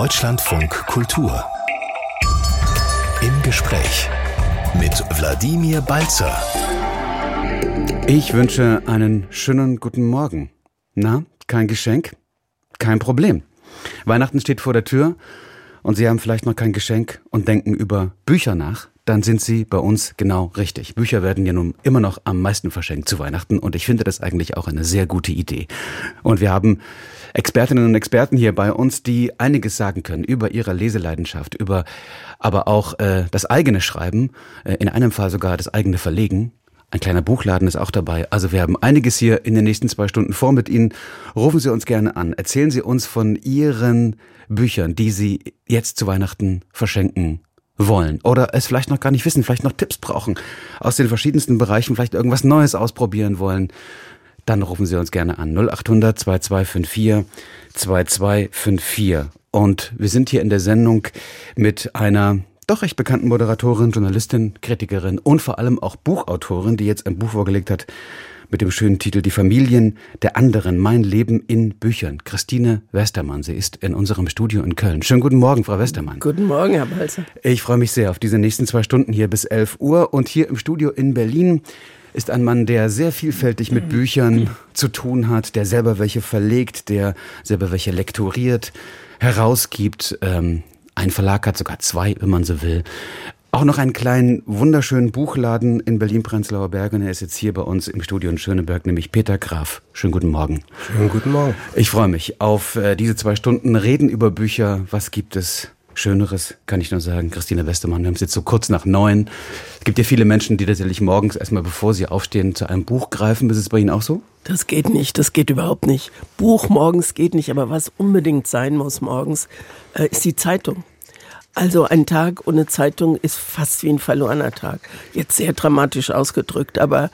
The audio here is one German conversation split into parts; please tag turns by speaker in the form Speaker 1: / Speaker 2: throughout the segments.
Speaker 1: Deutschlandfunk Kultur. Im Gespräch mit Wladimir Balzer.
Speaker 2: Ich wünsche einen schönen guten Morgen. Na, kein Geschenk? Kein Problem. Weihnachten steht vor der Tür und Sie haben vielleicht noch kein Geschenk und denken über Bücher nach, dann sind Sie bei uns genau richtig. Bücher werden ja nun immer noch am meisten verschenkt zu Weihnachten und ich finde das eigentlich auch eine sehr gute Idee. Und wir haben Expertinnen und Experten hier bei uns, die einiges sagen können über ihre Leseleidenschaft, über aber auch äh, das eigene Schreiben, äh, in einem Fall sogar das eigene Verlegen. Ein kleiner Buchladen ist auch dabei. Also wir haben einiges hier in den nächsten zwei Stunden vor mit Ihnen. Rufen Sie uns gerne an. Erzählen Sie uns von Ihren Büchern, die Sie jetzt zu Weihnachten verschenken wollen oder es vielleicht noch gar nicht wissen, vielleicht noch Tipps brauchen aus den verschiedensten Bereichen, vielleicht irgendwas Neues ausprobieren wollen. Dann rufen Sie uns gerne an 0800 2254 2254. Und wir sind hier in der Sendung mit einer doch recht bekannten Moderatorin, Journalistin, Kritikerin und vor allem auch Buchautorin, die jetzt ein Buch vorgelegt hat mit dem schönen Titel Die Familien der anderen, mein Leben in Büchern. Christine Westermann, sie ist in unserem Studio in Köln. Schönen guten Morgen, Frau Westermann.
Speaker 3: Guten Morgen, Herr Balzer.
Speaker 2: Ich freue mich sehr auf diese nächsten zwei Stunden hier bis 11 Uhr und hier im Studio in Berlin ist ein Mann, der sehr vielfältig mit Büchern zu tun hat, der selber welche verlegt, der selber welche lektoriert, herausgibt. Ähm, ein Verlag hat sogar zwei, wenn man so will. Auch noch einen kleinen, wunderschönen Buchladen in Berlin-Prenzlauer Berg. Und er ist jetzt hier bei uns im Studio in Schöneberg, nämlich Peter Graf. Schönen guten Morgen.
Speaker 4: Schönen guten Morgen.
Speaker 2: Ich freue mich auf äh, diese zwei Stunden Reden über Bücher. Was gibt es Schöneres, kann ich nur sagen. Christine Westermann, wir haben es jetzt so kurz nach neun. Es gibt ja viele Menschen, die tatsächlich morgens erstmal, bevor sie aufstehen, zu einem Buch greifen. Ist es bei Ihnen auch so?
Speaker 3: Das geht nicht, das geht überhaupt nicht. Buch morgens geht nicht, aber was unbedingt sein muss morgens, äh, ist die Zeitung. Also ein Tag ohne Zeitung ist fast wie ein verlorener Tag. Jetzt sehr dramatisch ausgedrückt, aber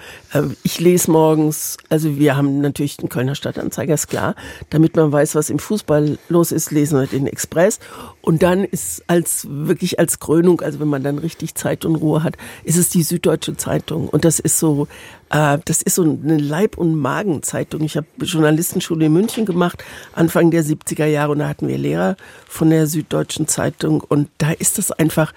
Speaker 3: ich lese morgens, also wir haben natürlich den Kölner Stadtanzeiger, ist klar. Damit man weiß, was im Fußball los ist, lesen wir den Express. Und dann ist als wirklich als Krönung, also wenn man dann richtig Zeit und Ruhe hat, ist es die Süddeutsche Zeitung. Und das ist so äh, das ist so eine Leib- und Magenzeitung. Ich habe Journalistenschule in München gemacht, Anfang der 70er Jahre, und da hatten wir Lehrer von der Süddeutschen Zeitung. Und da ist das einfach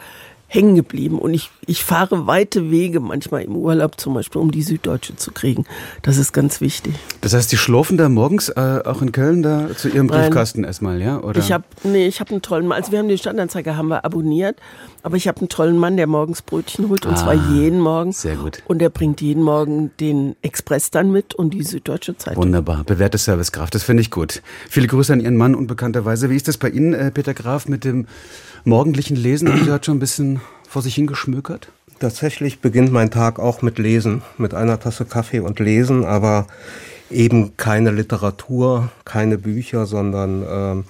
Speaker 3: hängen geblieben. Und ich, ich fahre weite Wege, manchmal im Urlaub zum Beispiel, um die Süddeutsche zu kriegen. Das ist ganz wichtig.
Speaker 2: Das heißt, die schlurfen da morgens äh, auch in Köln da zu ihrem Briefkasten Nein. erstmal, ja? Oder?
Speaker 3: Ich habe nee, ich habe einen tollen Mann. Also wir haben den Stadtanzeiger haben wir abonniert, aber ich habe einen tollen Mann, der morgens Brötchen holt und ah, zwar jeden Morgen.
Speaker 2: Sehr gut.
Speaker 3: Und der bringt jeden Morgen den Express dann mit und die Süddeutsche Zeitung.
Speaker 2: Wunderbar, bewährte Servicekraft, das finde ich gut. Viele Grüße an Ihren Mann und bekannterweise. Wie ist das bei Ihnen, äh, Peter Graf, mit dem morgendlichen Lesen? Haben Sie heute schon ein bisschen vor sich hingeschmökert?
Speaker 4: Tatsächlich beginnt mein Tag auch mit Lesen, mit einer Tasse Kaffee und Lesen, aber eben keine Literatur, keine Bücher, sondern ähm,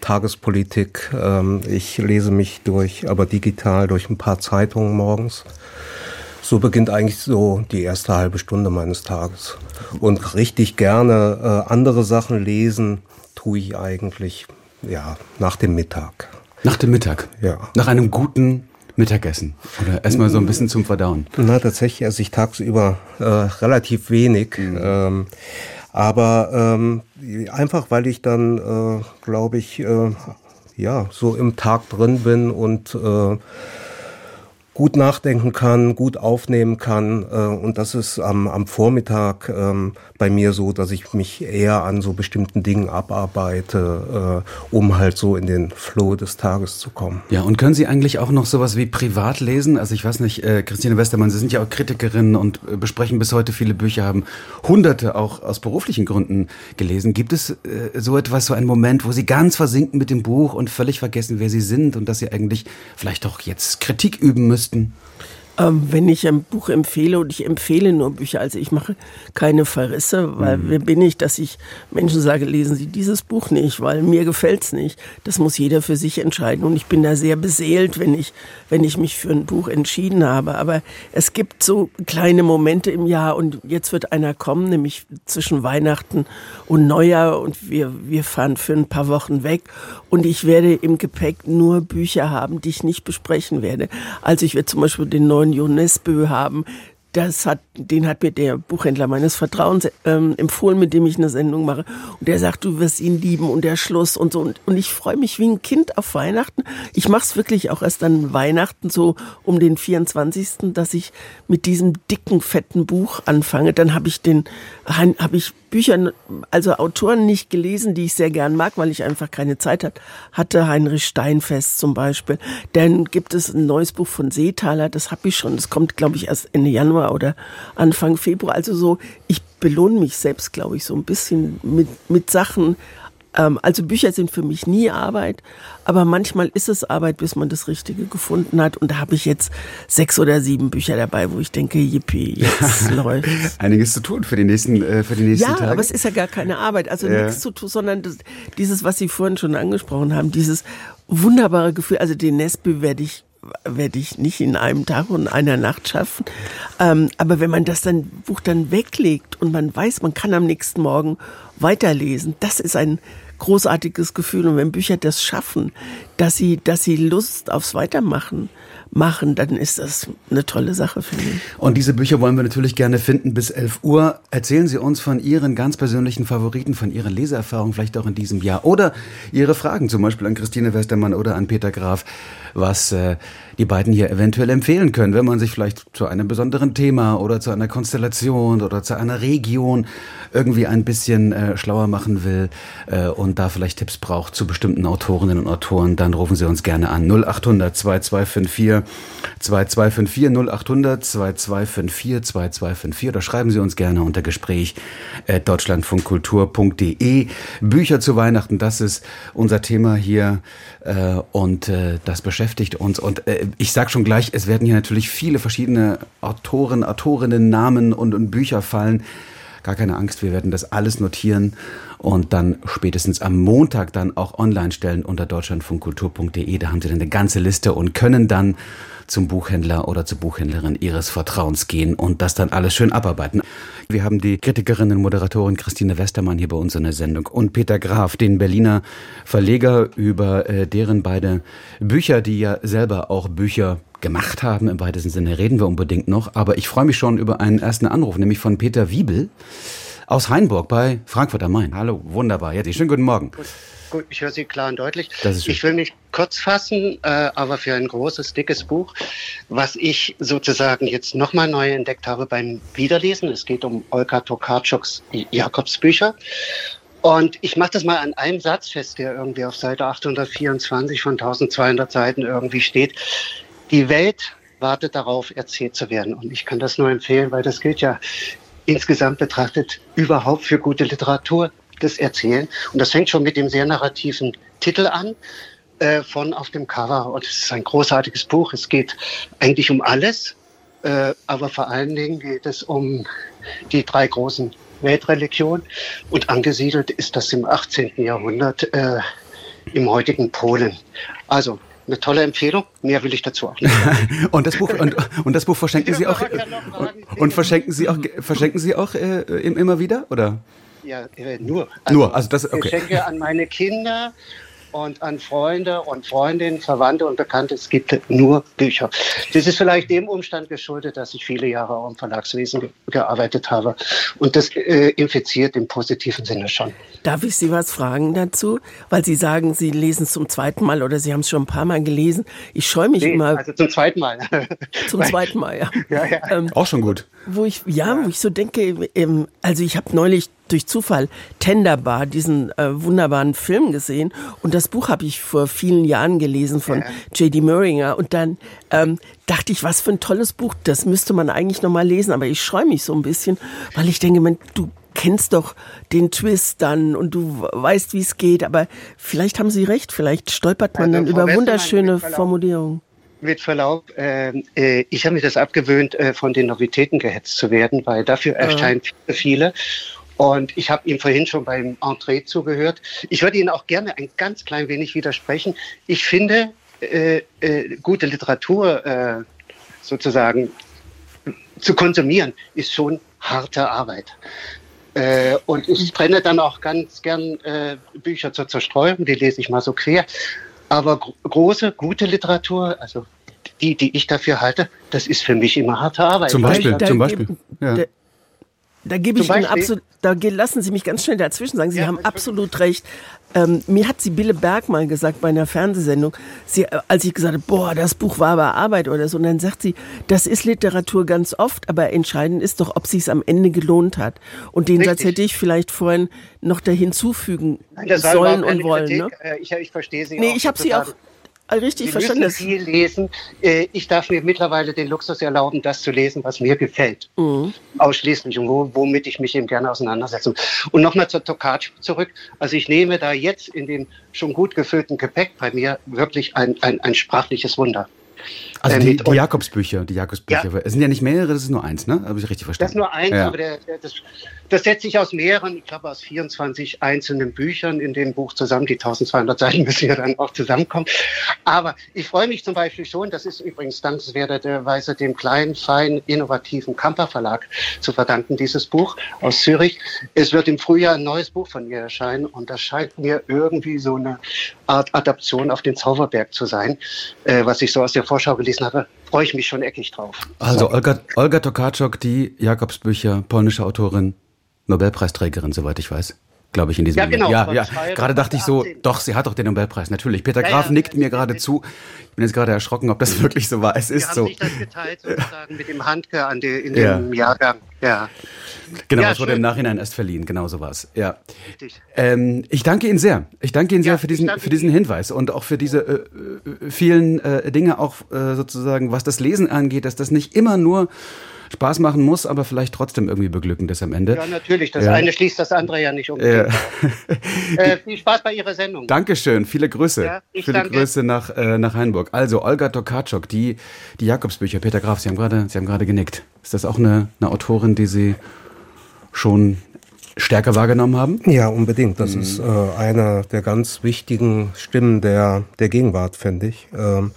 Speaker 4: Tagespolitik. Ähm, ich lese mich durch, aber digital durch ein paar Zeitungen morgens. So beginnt eigentlich so die erste halbe Stunde meines Tages. Und richtig gerne äh, andere Sachen lesen tue ich eigentlich ja nach dem Mittag.
Speaker 2: Nach dem Mittag?
Speaker 4: Ja.
Speaker 2: Nach einem guten Mittagessen oder erstmal so ein bisschen zum Verdauen?
Speaker 4: Na, tatsächlich esse ich tagsüber äh, relativ wenig. Mhm. Ähm, aber ähm, einfach, weil ich dann, äh, glaube ich, äh, ja, so im Tag drin bin und äh, gut nachdenken kann, gut aufnehmen kann. Äh, und das ist am, am Vormittag ähm, bei mir so, dass ich mich eher an so bestimmten Dingen abarbeite, äh, um halt so in den Flow des Tages zu kommen.
Speaker 2: Ja, und können Sie eigentlich auch noch sowas wie privat lesen? Also ich weiß nicht, äh, Christine Westermann, Sie sind ja auch Kritikerin und äh, besprechen bis heute viele Bücher, haben hunderte auch aus beruflichen Gründen gelesen. Gibt es äh, so etwas, so einen Moment, wo Sie ganz versinken mit dem Buch und völlig vergessen, wer Sie sind und dass Sie eigentlich vielleicht doch jetzt Kritik üben müssen? Müssten?
Speaker 3: Ähm, wenn ich ein Buch empfehle und ich empfehle nur Bücher, also ich mache keine Verrisse, weil mhm. wer bin ich, dass ich Menschen sage, lesen Sie dieses Buch nicht, weil mir gefällt es nicht. Das muss jeder für sich entscheiden und ich bin da sehr beseelt, wenn ich, wenn ich mich für ein Buch entschieden habe. Aber es gibt so kleine Momente im Jahr und jetzt wird einer kommen, nämlich zwischen Weihnachten und Neujahr und wir, wir fahren für ein paar Wochen weg und ich werde im Gepäck nur Bücher haben, die ich nicht besprechen werde. Also ich werde zum Beispiel den neuen neuen Jonesbö haben, das hat, den hat mir der Buchhändler meines Vertrauens ähm, empfohlen, mit dem ich eine Sendung mache. Und der sagt, du wirst ihn lieben und der Schluss und so. Und, und ich freue mich wie ein Kind auf Weihnachten. Ich mache es wirklich auch erst an Weihnachten, so um den 24., dass ich mit diesem dicken, fetten Buch anfange. Dann habe ich den, habe ich Bücher, also Autoren nicht gelesen, die ich sehr gern mag, weil ich einfach keine Zeit hat, hatte. Heinrich Steinfest zum Beispiel. Dann gibt es ein neues Buch von Seethaler, das habe ich schon. Das kommt, glaube ich, erst Ende Januar oder Anfang Februar. Also so, ich belohne mich selbst, glaube ich, so ein bisschen mit, mit Sachen, ähm, also Bücher sind für mich nie Arbeit, aber manchmal ist es Arbeit, bis man das Richtige gefunden hat. Und da habe ich jetzt sechs oder sieben Bücher dabei, wo ich denke, yippie, jetzt läuft.
Speaker 2: Einiges zu tun für die nächsten, äh, für die nächsten
Speaker 3: ja,
Speaker 2: Tage.
Speaker 3: aber es ist ja gar keine Arbeit, also ja. nichts zu tun, sondern das, dieses, was Sie vorhin schon angesprochen haben, dieses wunderbare Gefühl. Also den Nesby werde ich werde ich nicht in einem Tag und einer Nacht schaffen. Ähm, aber wenn man das dann Buch dann weglegt und man weiß, man kann am nächsten Morgen weiterlesen, das ist ein großartiges Gefühl. Und wenn Bücher das schaffen, dass sie, dass sie Lust aufs Weitermachen machen, dann ist das eine tolle Sache, finde ich.
Speaker 2: Und diese Bücher wollen wir natürlich gerne finden bis 11 Uhr. Erzählen Sie uns von Ihren ganz persönlichen Favoriten, von Ihren Leseerfahrungen, vielleicht auch in diesem Jahr. Oder Ihre Fragen, zum Beispiel an Christine Westermann oder an Peter Graf, was äh, die beiden hier eventuell empfehlen können, wenn man sich vielleicht zu einem besonderen Thema oder zu einer Konstellation oder zu einer Region irgendwie ein bisschen äh, schlauer machen will äh, und da vielleicht Tipps braucht zu bestimmten Autorinnen und Autoren, dann rufen Sie uns gerne an 0800 2254 2254 0800 2254 2254 oder schreiben Sie uns gerne unter Gespräch äh, deutschlandfunkkultur.de. Bücher zu Weihnachten, das ist unser Thema hier äh, und äh, das beschäftigt uns. Und äh, ich sage schon gleich, es werden hier natürlich viele verschiedene Autoren, Autorinnen, Namen und, und Bücher fallen. Gar keine Angst, wir werden das alles notieren und dann spätestens am Montag dann auch online stellen unter deutschlandfunkkultur.de. Da haben Sie dann eine ganze Liste und können dann zum Buchhändler oder zur Buchhändlerin Ihres Vertrauens gehen und das dann alles schön abarbeiten. Wir haben die Kritikerin und Moderatorin Christine Westermann hier bei uns in der Sendung und Peter Graf, den Berliner Verleger, über äh, deren beide Bücher, die ja selber auch Bücher gemacht haben, im weitesten Sinne reden wir unbedingt noch. Aber ich freue mich schon über einen ersten Anruf, nämlich von Peter Wiebel aus Hainburg bei Frankfurt am Main. Hallo, wunderbar. Ja, schönen guten Morgen.
Speaker 5: Gut. Gut, ich höre Sie klar und deutlich.
Speaker 2: Ich
Speaker 5: will mich kurz fassen, äh, aber für ein großes, dickes Buch, was ich sozusagen jetzt nochmal neu entdeckt habe beim Wiederlesen. Es geht um Olga Tokarczuks Jakobsbücher. Und ich mache das mal an einem Satz fest, der irgendwie auf Seite 824 von 1200 Seiten irgendwie steht. Die Welt wartet darauf, erzählt zu werden. Und ich kann das nur empfehlen, weil das gilt ja insgesamt betrachtet überhaupt für gute Literatur das Erzählen. Und das fängt schon mit dem sehr narrativen Titel an äh, von auf dem Cover. Und es ist ein großartiges Buch. Es geht eigentlich um alles, äh, aber vor allen Dingen geht es um die drei großen Weltreligionen. Und angesiedelt ist das im 18. Jahrhundert äh, im heutigen Polen. Also eine tolle Empfehlung. Mehr will ich dazu auch nicht.
Speaker 2: und das Buch und, und das Buch verschenken Sie auch und, und verschenken Sie auch verschenken Sie auch äh, immer wieder oder?
Speaker 5: Ja, äh, nur.
Speaker 2: Also nur, also das, okay.
Speaker 5: Geschenke an meine Kinder und an Freunde und Freundinnen, Verwandte und Bekannte. Es gibt nur Bücher. Das ist vielleicht dem Umstand geschuldet, dass ich viele Jahre auch im Verlagswesen ge gearbeitet habe. Und das äh, infiziert im positiven Sinne schon.
Speaker 3: Darf ich Sie was fragen dazu? Weil Sie sagen, Sie lesen es zum zweiten Mal oder Sie haben es schon ein paar Mal gelesen. Ich scheue mich nee, immer.
Speaker 5: Also zum zweiten Mal.
Speaker 3: zum zweiten Mal, ja.
Speaker 2: ja, ja. Ähm, auch schon gut.
Speaker 3: Wo ich, ja, ja. wo ich so denke, ähm, also ich habe neulich durch Zufall Tenderbar, diesen äh, wunderbaren Film gesehen. Und das Buch habe ich vor vielen Jahren gelesen von ja. J.D. Muringer. Und dann ähm, dachte ich, was für ein tolles Buch. Das müsste man eigentlich noch mal lesen. Aber ich scheue mich so ein bisschen, weil ich denke, man, du kennst doch den Twist dann und du weißt, wie es geht. Aber vielleicht haben Sie recht. Vielleicht stolpert man also, dann über wunderschöne Formulierungen
Speaker 5: mit Verlaub, ähm, äh, ich habe mir das abgewöhnt, äh, von den Novitäten gehetzt zu werden, weil dafür erscheinen viele, viele. Und ich habe ihm vorhin schon beim Entree zugehört. Ich würde Ihnen auch gerne ein ganz klein wenig widersprechen. Ich finde, äh, äh, gute Literatur äh, sozusagen zu konsumieren, ist schon harte Arbeit. Äh, und ich trenne dann auch ganz gern äh, Bücher zur Zerstreuung, die lese ich mal so quer. Aber gro große, gute Literatur, also die, die ich dafür halte, das ist für mich immer harte Arbeit.
Speaker 2: Zum Beispiel,
Speaker 3: Da-
Speaker 2: zum Beispiel. Ja.
Speaker 3: da- Da gebe ich Ihnen absolut, da lassen Sie mich ganz schnell dazwischen sagen. Sie
Speaker 5: Ja,
Speaker 3: haben absolut recht. Ähm, mir hat Sibylle Berg mal gesagt bei einer Fernsehsendung, sie, äh, als ich gesagt habe, boah, das Buch war aber Arbeit oder so, und dann sagt sie, das ist Literatur ganz oft, aber entscheidend ist doch, ob sie es am Ende gelohnt hat. Und den Satz
Speaker 5: Richtig.
Speaker 3: hätte ich vielleicht vorhin noch da hinzufügen
Speaker 5: Nein,
Speaker 3: sollen und wollen. Ne?
Speaker 5: Äh, Ich, ich verstehe Sie
Speaker 3: Nee,
Speaker 5: auch
Speaker 3: ich habe sie auch. Richtig
Speaker 5: Sie
Speaker 3: verstanden.
Speaker 5: müssen viel lesen. Äh, Ich darf mir mittlerweile den Luxus erlauben, das zu lesen, was mir gefällt.
Speaker 3: Mhm.
Speaker 5: Ausschließlich und wo, womit ich mich eben gerne auseinandersetze. Und nochmal zur Tokac zurück. Also ich nehme da jetzt in dem schon gut gefüllten Gepäck bei mir wirklich ein, ein, ein sprachliches Wunder.
Speaker 2: Also
Speaker 5: Äh,
Speaker 2: die, die Jakobsbücher, die Jakobsbücher.
Speaker 5: Ja.
Speaker 2: Es sind ja nicht mehrere, das ist nur eins, ne? Habe ich richtig verstanden?
Speaker 5: Das ist nur eins,
Speaker 2: Ja.
Speaker 5: aber der, der, das, das setzt sich aus mehreren, ich glaube aus 24 einzelnen Büchern in dem Buch zusammen. Die 1200 Seiten müssen ja dann auch zusammenkommen. Aber ich freue mich zum Beispiel schon, das ist übrigens dankenswerterweise dem kleinen, feinen, innovativen Kamper Verlag zu verdanken, dieses Buch aus Zürich. Es wird im Frühjahr ein neues Buch von ihr erscheinen und das scheint mir irgendwie so eine Art Adaption auf den Zauberberg zu sein, äh, was ich so aus der Vorschau gelesen habe. Freue ich mich schon eckig drauf.
Speaker 2: Also Olga, Olga Tokarczuk, die Jakobsbücher, polnische Autorin, Nobelpreisträgerin, soweit ich weiß. Glaube ich in diesem
Speaker 5: Ja,
Speaker 2: Moment.
Speaker 5: genau,
Speaker 2: Ja, ja. Gerade dachte ich so,
Speaker 5: 2018.
Speaker 2: doch, sie hat doch den Nobelpreis, natürlich. Peter
Speaker 5: Ja,
Speaker 2: Graf
Speaker 5: ja,
Speaker 2: nickt mir gerade zu. Ich bin jetzt gerade erschrocken, ob das wirklich so war. Es ist
Speaker 5: haben
Speaker 2: so.
Speaker 5: sich das geteilt sozusagen mit dem Handke an die, in dem Jahrgang. Ja,
Speaker 2: Genau, es wurde im Nachhinein erst verliehen. Genau so war es. Ja. Ähm, ich danke Ihnen sehr. Ich danke Ihnen sehr für diesen, für diesen. Hinweis und auch für diese äh, äh, vielen äh, Dinge, auch äh, sozusagen, was das Lesen angeht, dass das nicht immer nur Spaß machen muss, aber vielleicht trotzdem irgendwie beglückend ist am Ende.
Speaker 5: Ja, natürlich. Das
Speaker 2: Ja.
Speaker 5: eine schließt das andere ja nicht um.
Speaker 2: Ja.
Speaker 5: Äh, viel Spaß bei Ihrer Sendung.
Speaker 2: Dankeschön, viele Grüße.
Speaker 5: Ja, ich
Speaker 2: viele
Speaker 5: danke.
Speaker 2: Grüße nach, äh, nach Hainburg. Also Olga Tokarczuk, die, die Jakobsbücher, Peter Graf, Sie haben gerade, Sie haben gerade genickt. Ist das auch eine, eine Autorin, die Sie schon stärker wahrgenommen haben?
Speaker 4: Ja, unbedingt. Das
Speaker 2: Mhm.
Speaker 4: ist äh, eine der ganz wichtigen Stimmen der, der Gegenwart, finde ich. Ähm,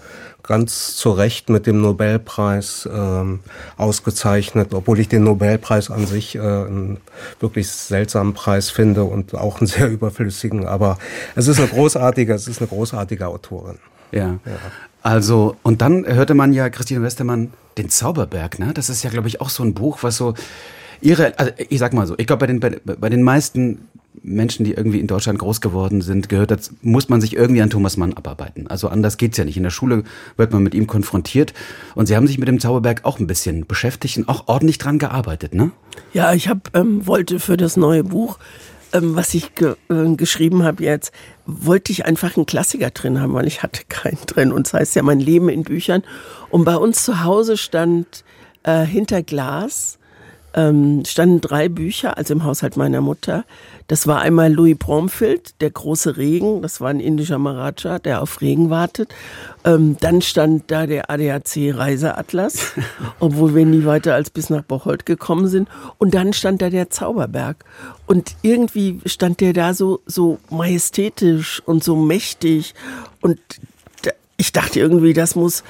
Speaker 4: ganz zu Recht mit dem Nobelpreis ähm, ausgezeichnet, obwohl ich den Nobelpreis an sich äh, einen wirklich seltsamen Preis finde und auch einen sehr überflüssigen. Aber es ist eine großartige, es ist eine großartige Autorin.
Speaker 2: Ja. Also, und dann hörte man ja Christine Westermann den Zauberberg, ne? Das ist ja, glaube ich, auch so ein Buch, was so ihre, also ich sag mal so, ich glaube, bei den, bei, bei den meisten Menschen, die irgendwie in Deutschland groß geworden sind, gehört das, muss man sich irgendwie an Thomas Mann abarbeiten. Also anders geht's ja nicht. In der Schule wird man mit ihm konfrontiert. Und sie haben sich mit dem Zauberberg auch ein bisschen beschäftigt und auch ordentlich dran gearbeitet, ne?
Speaker 3: Ja, ich hab, ähm, wollte für das neue Buch, ähm, was ich ge äh, geschrieben habe jetzt, wollte ich einfach einen Klassiker drin haben, weil ich hatte keinen drin. Und das heißt ja mein Leben in Büchern. Und bei uns zu Hause stand äh, hinter Glas ähm, standen drei Bücher, also im Haushalt meiner Mutter. Das war einmal Louis Bromfield, Der große Regen, das war ein indischer Maharaja, der auf Regen wartet. Ähm, dann stand da der ADAC Reiseatlas, obwohl wir nie weiter als bis nach Bocholt gekommen sind. Und dann stand da der Zauberberg. Und irgendwie stand der da so, so majestätisch und so mächtig. Und ich dachte irgendwie, das muss,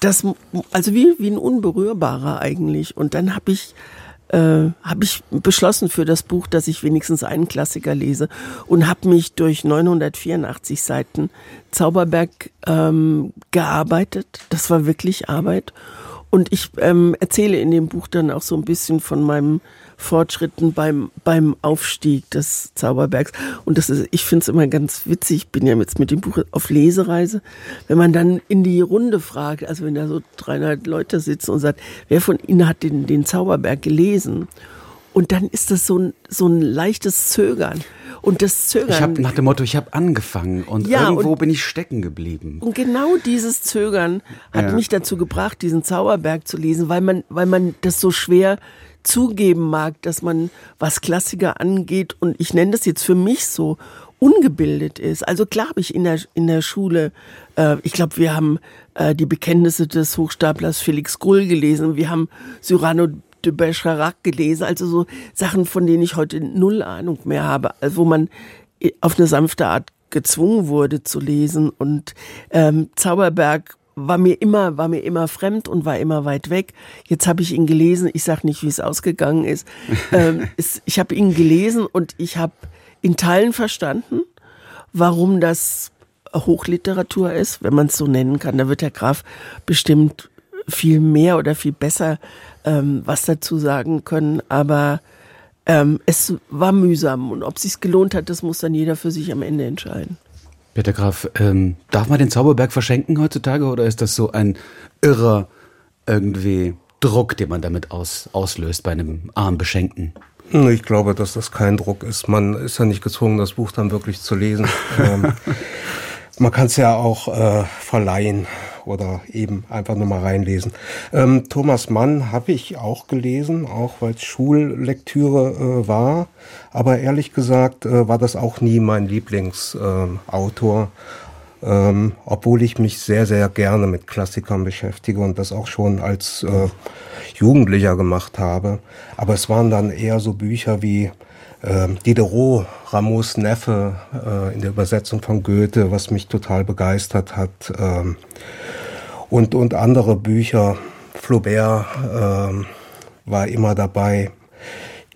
Speaker 3: das, also wie, wie ein Unberührbarer eigentlich. Und dann habe ich äh, habe ich beschlossen für das Buch, dass ich wenigstens einen Klassiker lese und habe mich durch 984 Seiten Zauberberg ähm, gearbeitet. Das war wirklich Arbeit. Und ich ähm, erzähle in dem Buch dann auch so ein bisschen von meinem Fortschritten beim, beim Aufstieg des Zauberbergs. Und das ist, ich finde es immer ganz witzig, ich bin ja jetzt mit dem Buch auf Lesereise, wenn man dann in die Runde fragt, also wenn da so 300 Leute sitzen und sagt, wer von Ihnen hat den, den Zauberberg gelesen? Und dann ist das so ein, so ein leichtes Zögern. Und das Zögern.
Speaker 2: Ich habe nach dem Motto, ich habe angefangen und
Speaker 3: Ja,
Speaker 2: irgendwo
Speaker 3: und-
Speaker 2: bin ich stecken geblieben.
Speaker 3: Und genau dieses Zögern hat
Speaker 2: Ja.
Speaker 3: mich dazu gebracht, diesen Zauberberg zu lesen, weil man, weil man das so schwer zugeben mag, dass man, was Klassiker angeht, und ich nenne das jetzt für mich so, ungebildet ist. Also klar habe ich in der, in der Schule, äh, ich glaube, wir haben äh, die Bekenntnisse des Hochstaplers Felix Grull gelesen, wir haben Cyrano de Bergerac gelesen, also so Sachen, von denen ich heute null Ahnung mehr habe, also wo man äh, auf eine sanfte Art gezwungen wurde zu lesen und ähm, Zauberberg war mir immer war mir immer fremd und war immer weit weg. Jetzt habe ich ihn gelesen. Ich sage nicht, wie es ausgegangen ist. ähm, es, ich habe ihn gelesen und ich habe in Teilen verstanden, warum das Hochliteratur ist, wenn man es so nennen kann. Da wird Herr Graf bestimmt viel mehr oder viel besser ähm, was dazu sagen können. Aber ähm, es war mühsam und ob es sich gelohnt hat, das muss dann jeder für sich am Ende entscheiden.
Speaker 2: Peter Graf, ähm, darf man den Zauberberg verschenken heutzutage oder ist das so ein irrer irgendwie Druck, den man damit aus, auslöst bei einem armen Beschenkten?
Speaker 4: Ich glaube, dass das kein Druck ist. Man ist ja nicht gezwungen, das Buch dann wirklich zu lesen. ähm, man kann es ja auch äh, verleihen oder eben einfach nur mal reinlesen. Ähm, Thomas Mann habe ich auch gelesen, auch weil es Schullektüre äh, war. Aber ehrlich gesagt äh, war das auch nie mein Lieblingsautor. Ähm, obwohl ich mich sehr, sehr gerne mit Klassikern beschäftige und das auch schon als äh, Jugendlicher gemacht habe. Aber es waren dann eher so Bücher wie äh, Diderot, Rameaus Neffe äh, in der Übersetzung von Goethe, was mich total begeistert hat. Ähm, und, und andere Bücher. Flaubert äh, war immer dabei.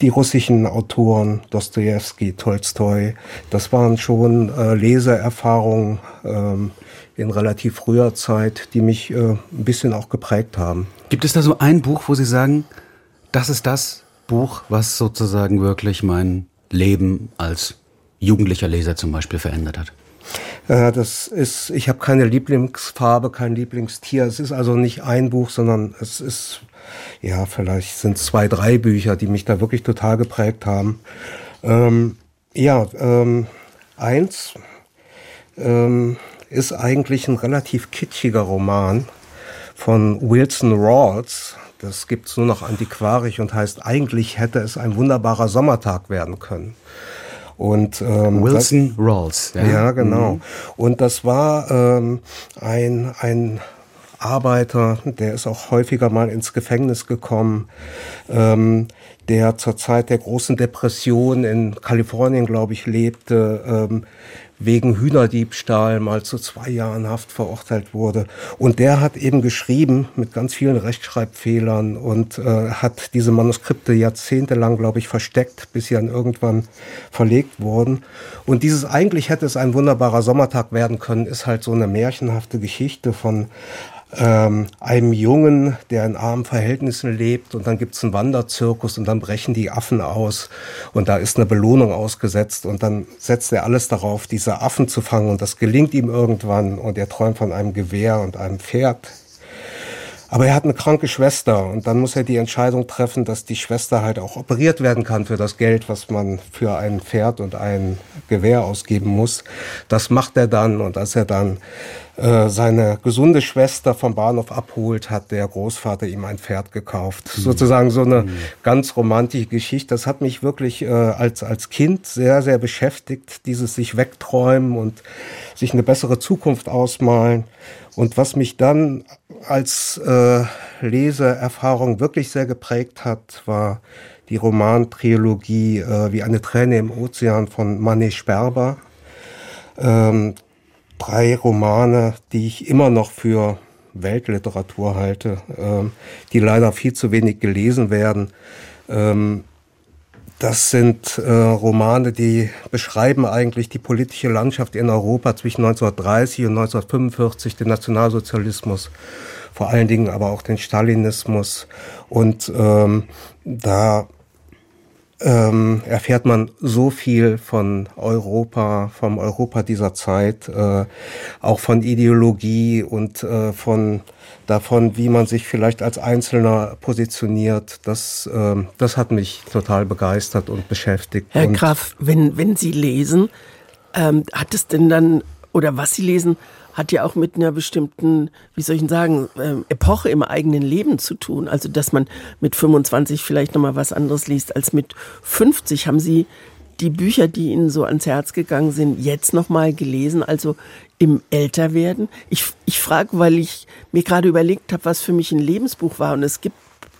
Speaker 4: Die russischen Autoren, Dostoevsky, Tolstoi, das waren schon äh, Leseerfahrungen ähm, in relativ früher Zeit, die mich äh, ein bisschen auch geprägt haben.
Speaker 2: Gibt es da so ein Buch, wo Sie sagen, das ist das Buch, was sozusagen wirklich mein Leben als jugendlicher Leser zum Beispiel verändert hat?
Speaker 4: Äh, das ist, ich habe keine Lieblingsfarbe, kein Lieblingstier. Es ist also nicht ein Buch, sondern es ist, ja, vielleicht sind zwei, drei Bücher, die mich da wirklich total geprägt haben. Ähm, ja, ähm, eins ähm, ist eigentlich ein relativ kitschiger Roman von Wilson Rawls. Das gibt's nur noch antiquarisch und heißt, eigentlich hätte es ein wunderbarer Sommertag werden können.
Speaker 2: Und ähm, Wilson das, Rawls.
Speaker 4: Ja, ja genau. Mhm. Und das war ähm, ein ein Arbeiter, der ist auch häufiger mal ins Gefängnis gekommen, ähm, der zur Zeit der großen Depression in Kalifornien, glaube ich, lebte, ähm, wegen Hühnerdiebstahl mal zu zwei Jahren Haft verurteilt wurde. Und der hat eben geschrieben mit ganz vielen Rechtschreibfehlern und äh, hat diese Manuskripte jahrzehntelang, glaube ich, versteckt, bis sie dann irgendwann verlegt wurden. Und dieses eigentlich hätte es ein wunderbarer Sommertag werden können, ist halt so eine märchenhafte Geschichte von ähm, einem Jungen, der in armen Verhältnissen lebt und dann gibt's einen Wanderzirkus und dann brechen die Affen aus und da ist eine Belohnung ausgesetzt und dann setzt er alles darauf, diese Affen zu fangen und das gelingt ihm irgendwann und er träumt von einem Gewehr und einem Pferd. Aber er hat eine kranke Schwester und dann muss er die Entscheidung treffen, dass die Schwester halt auch operiert werden kann für das Geld, was man für ein Pferd und ein Gewehr ausgeben muss. Das macht er dann und als er dann äh, seine gesunde Schwester vom Bahnhof abholt, hat der Großvater ihm ein Pferd gekauft. Mhm. Sozusagen so eine mhm. ganz romantische Geschichte. Das hat mich wirklich äh, als, als Kind sehr, sehr beschäftigt, dieses sich wegträumen und sich eine bessere Zukunft ausmalen. Und was mich dann als äh, Leseerfahrung wirklich sehr geprägt hat, war die Romantrilogie äh, Wie eine Träne im Ozean von Manet Sperber. Ähm, drei Romane, die ich immer noch für Weltliteratur halte, ähm, die leider viel zu wenig gelesen werden. Ähm, das sind äh, Romane, die beschreiben eigentlich die politische Landschaft in Europa zwischen 1930 und 1945, den Nationalsozialismus, vor allen Dingen aber auch den Stalinismus. Und ähm, da ähm, erfährt man so viel von Europa, vom Europa dieser Zeit, äh, auch von Ideologie und äh, von davon, wie man sich vielleicht als Einzelner positioniert. Das, äh, das hat mich total begeistert und beschäftigt.
Speaker 3: Herr Graf, wenn, wenn Sie lesen, ähm, hat es denn dann, oder was Sie lesen, hat ja auch mit einer bestimmten, wie soll ich sagen, ähm, Epoche im eigenen Leben zu tun. Also, dass man mit 25 vielleicht nochmal was anderes liest als mit 50. Haben Sie die Bücher, die Ihnen so ans Herz gegangen sind, jetzt nochmal gelesen, also im Älterwerden? Ich, ich frage, weil ich mir gerade überlegt habe, was für mich ein Lebensbuch war. Und es gibt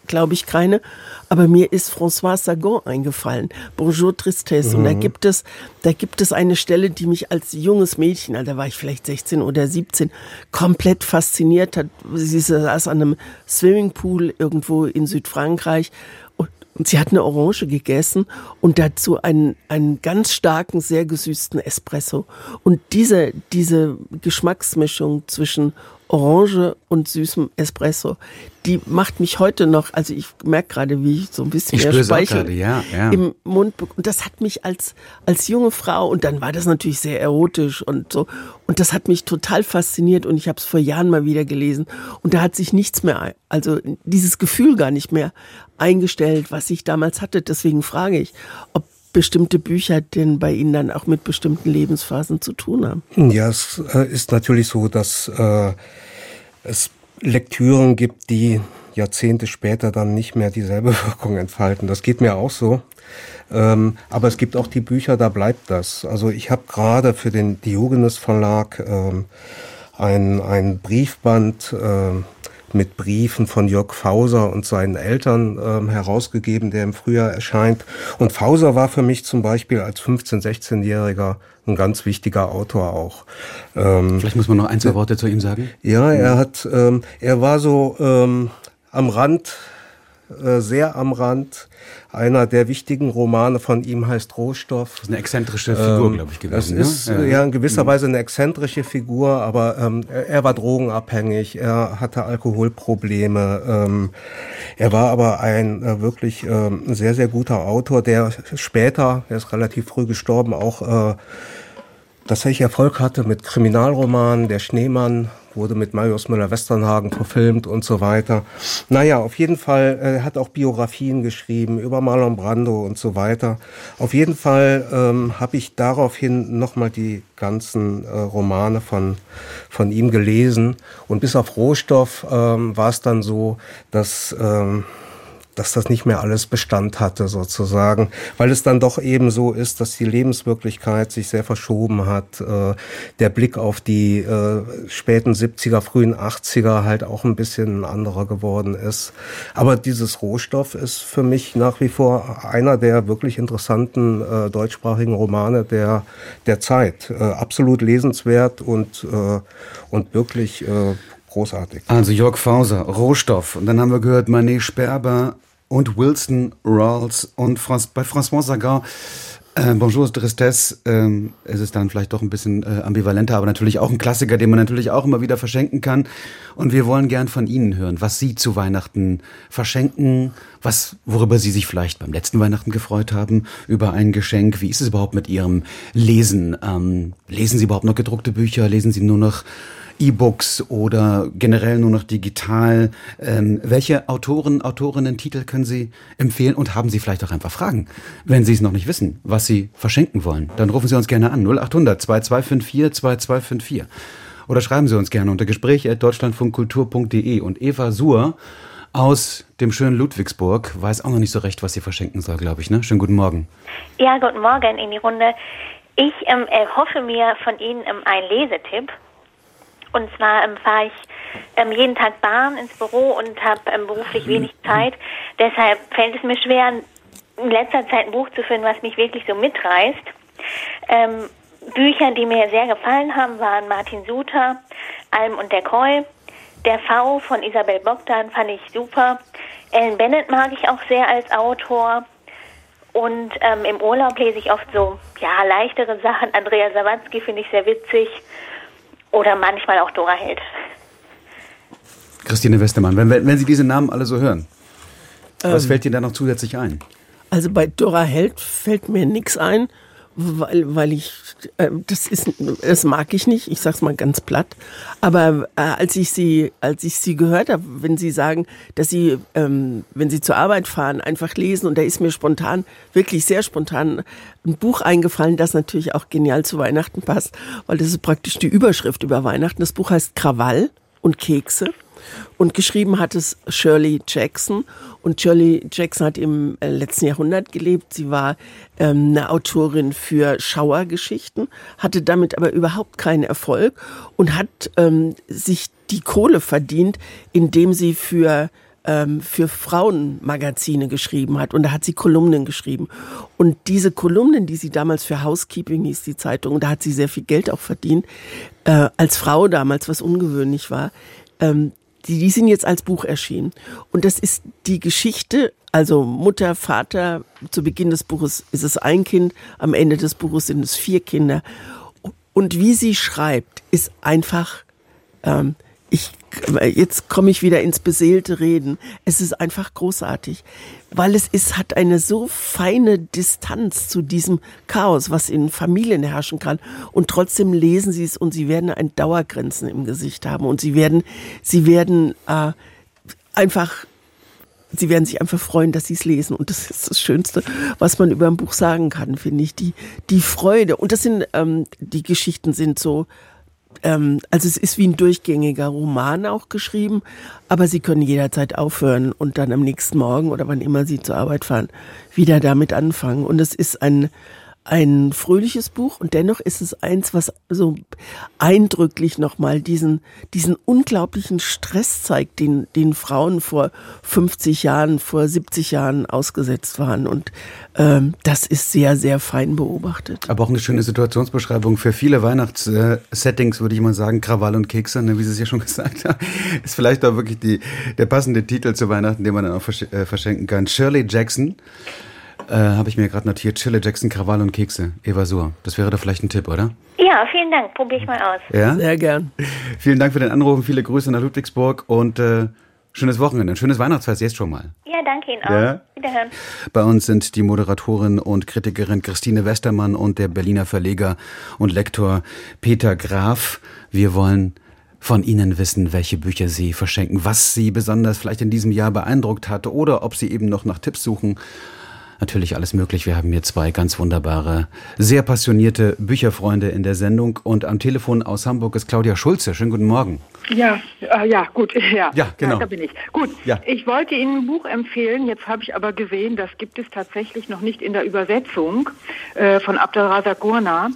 Speaker 3: glaube ich, keine. Aber mir ist François Sagan eingefallen. Bonjour Tristesse. Mhm. Und da mhm. gibt es, da gibt es eine Stelle, die mich als junges Mädchen, also da war ich vielleicht 16 oder 17, komplett fasziniert hat. Sie saß an einem Swimmingpool irgendwo in Südfrankreich und, Und sie hat eine Orange gegessen und dazu einen, einen ganz starken, sehr gesüßten Espresso. Und diese, diese Geschmacksmischung zwischen Orange und süßem Espresso, die macht mich heute noch, also ich merke gerade, wie ich so ein bisschen
Speaker 2: ich
Speaker 3: mehr Speichel
Speaker 2: grade, ja, ja.
Speaker 3: im Mund und das hat mich als als junge Frau und dann war das natürlich sehr erotisch und so und das hat mich total fasziniert und ich habe es vor Jahren mal wieder gelesen und da hat sich nichts mehr, also dieses Gefühl gar nicht mehr eingestellt, was ich damals hatte. Deswegen frage ich, ob bestimmte Bücher denn bei Ihnen dann auch mit bestimmten Lebensphasen zu tun haben?
Speaker 4: Ja, es äh, ist natürlich so, dass äh, es Lektüren gibt, die Jahrzehnte später dann nicht mehr dieselbe Wirkung entfalten. Das geht mir auch so. Ähm, aber es gibt auch die Bücher, da bleibt das. Also ich habe gerade für den Diogenes Verlag ähm, ein, ein Briefband äh, mit Briefen von Jörg Fauser und seinen Eltern ähm, herausgegeben, der im Frühjahr erscheint. Und Fauser war für mich zum Beispiel als 15-, 16-Jähriger ein ganz wichtiger Autor auch.
Speaker 2: Ähm, Vielleicht muss man noch ein, zwei Worte zu ihm sagen.
Speaker 4: Ja, er hat, ähm, er war so ähm, am Rand, äh, sehr am Rand einer der wichtigen Romane von ihm heißt Rohstoff.
Speaker 2: Das ist eine exzentrische Figur, ähm, glaube ich, gewesen.
Speaker 4: Das ist ne? ja. in gewisser mhm. Weise eine exzentrische Figur, aber ähm, er war drogenabhängig, er hatte Alkoholprobleme. Ähm, er war aber ein äh, wirklich ähm, sehr, sehr guter Autor, der später, er ist relativ früh gestorben, auch äh, tatsächlich Erfolg hatte mit Kriminalromanen, Der Schneemann wurde mit Marius Müller-Westernhagen verfilmt und so weiter. Naja, auf jeden Fall, er äh, hat auch Biografien geschrieben über Marlon Brando und so weiter. Auf jeden Fall ähm, habe ich daraufhin nochmal die ganzen äh, Romane von, von ihm gelesen. Und bis auf Rohstoff ähm, war es dann so, dass... Ähm, dass das nicht mehr alles Bestand hatte sozusagen, weil es dann doch eben so ist, dass die Lebenswirklichkeit sich sehr verschoben hat, äh, der Blick auf die äh, späten 70er, frühen 80er halt auch ein bisschen anderer geworden ist. Aber dieses Rohstoff ist für mich nach wie vor einer der wirklich interessanten äh, deutschsprachigen Romane der, der Zeit. Absolut lesenswert und, und wirklich großartig.
Speaker 2: Also Jörg Fauser, Rohstoff. Und dann haben wir gehört Manet Sperber und Wilson Rawls und bei François Sagan. Äh, Bonjour Tristesse ähm, es ist dann vielleicht doch ein bisschen äh, ambivalenter, aber natürlich auch ein Klassiker, den man natürlich auch immer wieder verschenken kann. Und wir wollen gern von Ihnen hören, was Sie zu Weihnachten verschenken, was, worüber Sie sich vielleicht beim letzten Weihnachten gefreut haben, über ein Geschenk. Wie ist es überhaupt mit Ihrem Lesen? Ähm, lesen Sie überhaupt noch gedruckte Bücher? Lesen Sie nur noch E-Books oder generell nur noch digital. Ähm, welche Autoren, Autorinnen, Titel können Sie empfehlen und haben Sie vielleicht auch einfach Fragen, wenn Sie es noch nicht wissen, was Sie verschenken wollen? Dann rufen Sie uns gerne an 0800 2254 2254 oder schreiben Sie uns gerne unter gespräch@deutschlandfunkkultur.de und Eva Suhr aus dem schönen Ludwigsburg weiß auch noch nicht so recht, was sie verschenken soll, glaube ich. Ne? Schönen guten Morgen.
Speaker 6: Ja, guten Morgen in die Runde. Ich ähm, erhoffe mir von Ihnen ähm, einen Lesetipp. Und zwar ähm, fahre ich ähm, jeden Tag Bahn ins Büro und habe ähm, beruflich wenig Zeit. Deshalb fällt es mir schwer, in letzter Zeit ein Buch zu finden, was mich wirklich so mitreißt. Ähm, Bücher, die mir sehr gefallen haben, waren Martin Suter, Alm und der Koi. Der V von Isabel Bogdan fand ich super. Ellen Bennett mag ich auch sehr als Autor. Und ähm, im Urlaub lese ich oft so, ja, leichtere Sachen. Andrea Sawatzki finde ich sehr witzig. Oder manchmal auch Dora Held.
Speaker 2: Christine Westermann, wenn, wenn Sie diese Namen alle so hören, was ähm, fällt Ihnen da noch zusätzlich ein?
Speaker 3: Also bei Dora Held fällt mir nichts ein weil, weil ich, äh, das ist, das mag ich nicht, ich sag's mal ganz platt. Aber äh, als ich sie, als ich sie gehört habe, wenn sie sagen, dass sie, ähm, wenn sie zur Arbeit fahren, einfach lesen und da ist mir spontan, wirklich sehr spontan, ein Buch eingefallen, das natürlich auch genial zu Weihnachten passt, weil das ist praktisch die Überschrift über Weihnachten. Das Buch heißt Krawall und Kekse. Und geschrieben hat es Shirley Jackson. Und Shirley Jackson hat im äh, letzten Jahrhundert gelebt. Sie war ähm, eine Autorin für Schauergeschichten, hatte damit aber überhaupt keinen Erfolg und hat ähm, sich die Kohle verdient, indem sie für ähm, für Frauenmagazine geschrieben hat und da hat sie Kolumnen geschrieben und diese Kolumnen, die sie damals für Housekeeping hieß die Zeitung, da hat sie sehr viel Geld auch verdient äh, als Frau damals, was ungewöhnlich war. Ähm, die, die sind jetzt als Buch erschienen. Und das ist die Geschichte, also Mutter, Vater, zu Beginn des Buches ist es ein Kind, am Ende des Buches sind es vier Kinder. Und wie sie schreibt, ist einfach, ähm, ich, jetzt komme ich wieder ins beseelte Reden. Es ist einfach großartig, weil es ist, hat eine so feine Distanz zu diesem Chaos, was in Familien herrschen kann. Und trotzdem lesen sie es und sie werden ein Dauergrenzen im Gesicht haben und sie werden, sie werden äh, einfach sie werden sich einfach freuen, dass sie es lesen. Und das ist das Schönste, was man über ein Buch sagen kann, finde ich. Die, die Freude. Und das sind, ähm, die Geschichten sind so ähm, also es ist wie ein durchgängiger Roman auch geschrieben, aber Sie können jederzeit aufhören und dann am nächsten Morgen oder wann immer Sie zur Arbeit fahren, wieder damit anfangen. Und es ist ein, ein fröhliches Buch und dennoch ist es eins, was so eindrücklich nochmal diesen, diesen unglaublichen Stress zeigt, den, den Frauen vor 50 Jahren, vor 70 Jahren ausgesetzt waren. Und ähm, das ist sehr, sehr fein beobachtet.
Speaker 2: Aber auch eine schöne Situationsbeschreibung für viele Weihnachtssettings, würde ich mal sagen. Krawall und Kekse, ne, wie Sie es ja schon gesagt haben, ist vielleicht auch wirklich die, der passende Titel zu Weihnachten, den man dann auch äh, verschenken kann. Shirley Jackson. Äh, Habe ich mir gerade notiert. Chille, Jackson, Krawall und Kekse. Eva Suhr. Das wäre doch vielleicht ein Tipp, oder?
Speaker 6: Ja, vielen Dank. Probiere ich mal aus.
Speaker 2: Ja?
Speaker 3: Sehr gern.
Speaker 2: Vielen Dank für den Anruf. Viele Grüße nach Ludwigsburg und äh, schönes Wochenende. Ein schönes Weihnachtsfest jetzt schon mal.
Speaker 6: Ja, danke Ihnen auch.
Speaker 2: Ja.
Speaker 6: Wiederhören.
Speaker 2: Bei uns sind die Moderatorin und Kritikerin Christine Westermann und der Berliner Verleger und Lektor Peter Graf. Wir wollen von Ihnen wissen, welche Bücher Sie verschenken, was Sie besonders vielleicht in diesem Jahr beeindruckt hat oder ob Sie eben noch nach Tipps suchen natürlich alles möglich. Wir haben hier zwei ganz wunderbare, sehr passionierte Bücherfreunde in der Sendung. Und am Telefon aus Hamburg ist Claudia Schulze. Schönen guten Morgen.
Speaker 7: Ja, äh, ja, gut, ja.
Speaker 2: Ja, genau.
Speaker 7: da bin ich. Gut,
Speaker 2: Ja.
Speaker 7: ich wollte Ihnen ein Buch empfehlen. Jetzt habe ich aber gesehen, das gibt es tatsächlich noch nicht in der Übersetzung äh, von Abdelrazak Gurna.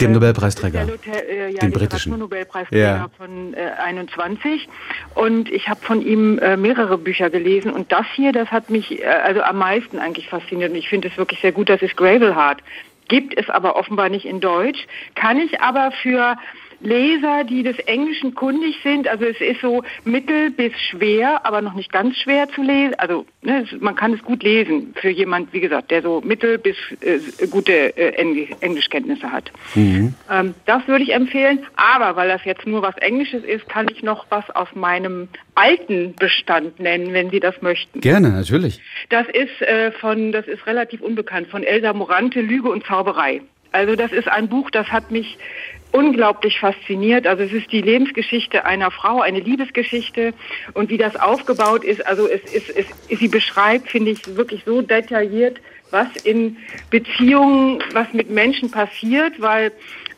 Speaker 2: Dem
Speaker 7: Äh,
Speaker 2: Nobelpreisträger.
Speaker 7: der äh, ja,
Speaker 2: Den britischen.
Speaker 7: Nobelpreisträger
Speaker 2: Ja.
Speaker 7: von äh, 21. Und ich habe von ihm äh, mehrere Bücher gelesen. Und das hier, das hat mich äh, also am meisten eigentlich fasziniert. Und ich finde es wirklich sehr gut. Das ist Gravelheart. Gibt es aber offenbar nicht in Deutsch. Kann ich aber für Leser, die des Englischen kundig sind, also es ist so mittel bis schwer, aber noch nicht ganz schwer zu lesen. Also ne, man kann es gut lesen für jemand, wie gesagt, der so mittel bis äh, gute äh, Engl Englischkenntnisse hat. Ähm, das würde ich empfehlen. Aber weil das jetzt nur was Englisches ist, kann ich noch was aus meinem alten Bestand nennen, wenn Sie das möchten.
Speaker 2: Gerne, natürlich.
Speaker 7: Das ist äh, von, das ist relativ unbekannt, von Elsa Morante, Lüge und Zauberei. Also das ist ein Buch, das hat mich unglaublich fasziniert. Also es ist die Lebensgeschichte einer Frau, eine Liebesgeschichte und wie das aufgebaut ist. Also es ist, es, es, sie beschreibt, finde ich, wirklich so detailliert, was in Beziehungen, was mit Menschen passiert, weil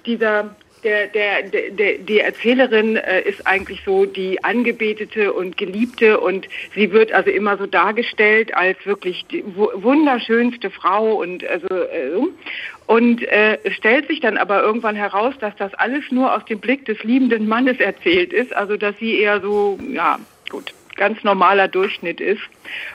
Speaker 7: dieser der, der, der, die Erzählerin äh, ist eigentlich so die Angebetete und Geliebte und sie wird also immer so dargestellt als wirklich die wu- wunderschönste Frau und also äh. Und äh, es stellt sich dann aber irgendwann heraus, dass das alles nur aus dem Blick des liebenden Mannes erzählt ist, also dass sie eher so ja gut ganz normaler Durchschnitt ist.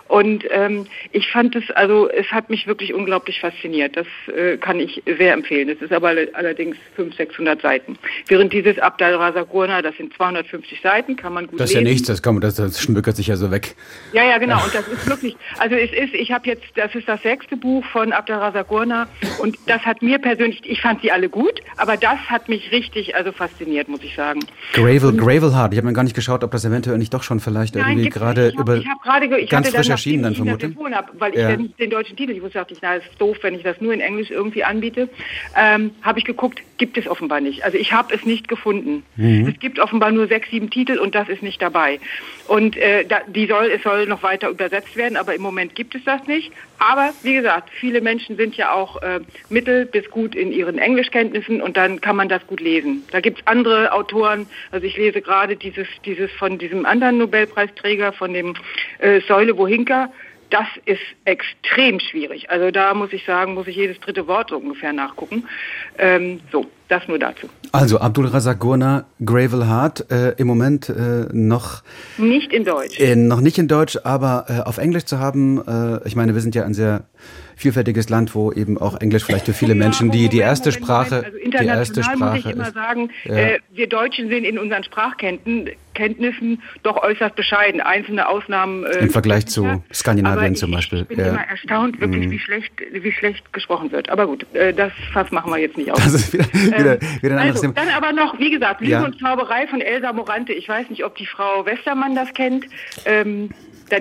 Speaker 7: Und ähm, ich fand es, also es hat mich wirklich unglaublich fasziniert. Das äh, kann ich sehr empfehlen. Es ist aber alle- allerdings 500, 600 Seiten. Während dieses Abdal Rasagurna, das sind 250 Seiten, kann man gut
Speaker 2: Das ist ja
Speaker 7: lesen.
Speaker 2: nichts, das, kann man, das, das schmückert sich ja so weg.
Speaker 7: Ja, ja, genau. Und das ist wirklich, also es ist, ich habe jetzt, das ist das sechste Buch von Abdelrazak Gurna und das hat mir persönlich, ich fand sie alle gut, aber das hat mich richtig, also fasziniert, muss ich sagen.
Speaker 2: Gravel, Gravelheart. Ich habe mir gar nicht geschaut, ob das eventuell nicht doch schon vielleicht irgendwie
Speaker 7: gibt's
Speaker 2: gerade über
Speaker 7: ich hab gerade,
Speaker 2: ganz frisch erschienen dann
Speaker 7: nachdem ich ihn
Speaker 2: vermute.
Speaker 7: empfohlen hab, weil ich
Speaker 2: Ja.
Speaker 7: ja nicht den deutschen Titel, ich wusste, dachte ich, na, ist doof, wenn ich das nur in Englisch irgendwie anbiete, ähm, habe ich geguckt, gibt es offenbar nicht. Also ich habe es nicht gefunden.
Speaker 2: Mhm.
Speaker 7: Es gibt offenbar nur sechs, sieben Titel und das ist nicht dabei. Und äh, da, die soll, es soll noch weiter übersetzt werden, aber im Moment gibt es das nicht. Aber wie gesagt, viele Menschen sind ja auch äh, mittel bis gut in ihren Englischkenntnissen und dann kann man das gut lesen. Da gibt's andere Autoren, also ich lese gerade dieses, dieses von diesem anderen Nobelpreisträger, von dem äh, Säule Wohinka. Das ist extrem schwierig. Also da muss ich sagen, muss ich jedes dritte Wort so ungefähr nachgucken. Ähm, so. Das nur dazu.
Speaker 2: Also Abdul Razak Gurna, Gravel Heart, äh, im Moment äh, noch
Speaker 7: nicht in Deutsch.
Speaker 2: Äh, noch nicht in Deutsch, aber äh, auf Englisch zu haben. Äh, ich meine, wir sind ja ein sehr vielfältiges Land, wo eben auch Englisch vielleicht für viele Menschen die, die erste
Speaker 7: Moment,
Speaker 2: Sprache.
Speaker 7: Also international
Speaker 2: die erste Sprache
Speaker 7: muss ich immer
Speaker 2: ist.
Speaker 7: sagen,
Speaker 2: Ja.
Speaker 7: äh, wir Deutschen sind in unseren Sprachkenntnissen doch äußerst bescheiden. Einzelne Ausnahmen. Äh,
Speaker 2: Im Vergleich zu. Skandinavien
Speaker 7: ich,
Speaker 2: zum Beispiel,
Speaker 7: Ich bin
Speaker 2: ja.
Speaker 7: immer erstaunt, wirklich,
Speaker 2: Mhm.
Speaker 7: wie schlecht, wie schlecht gesprochen wird. Aber gut, äh, das Fass machen wir jetzt nicht auf.
Speaker 2: Das ist wieder, wieder, wieder ein anderes
Speaker 7: also,
Speaker 2: Thema.
Speaker 7: dann aber noch, wie gesagt, Lüge
Speaker 2: Ja.
Speaker 7: und Zauberei von Elsa Morante. Ich weiß nicht, ob die Frau Westermann das kennt. Ähm,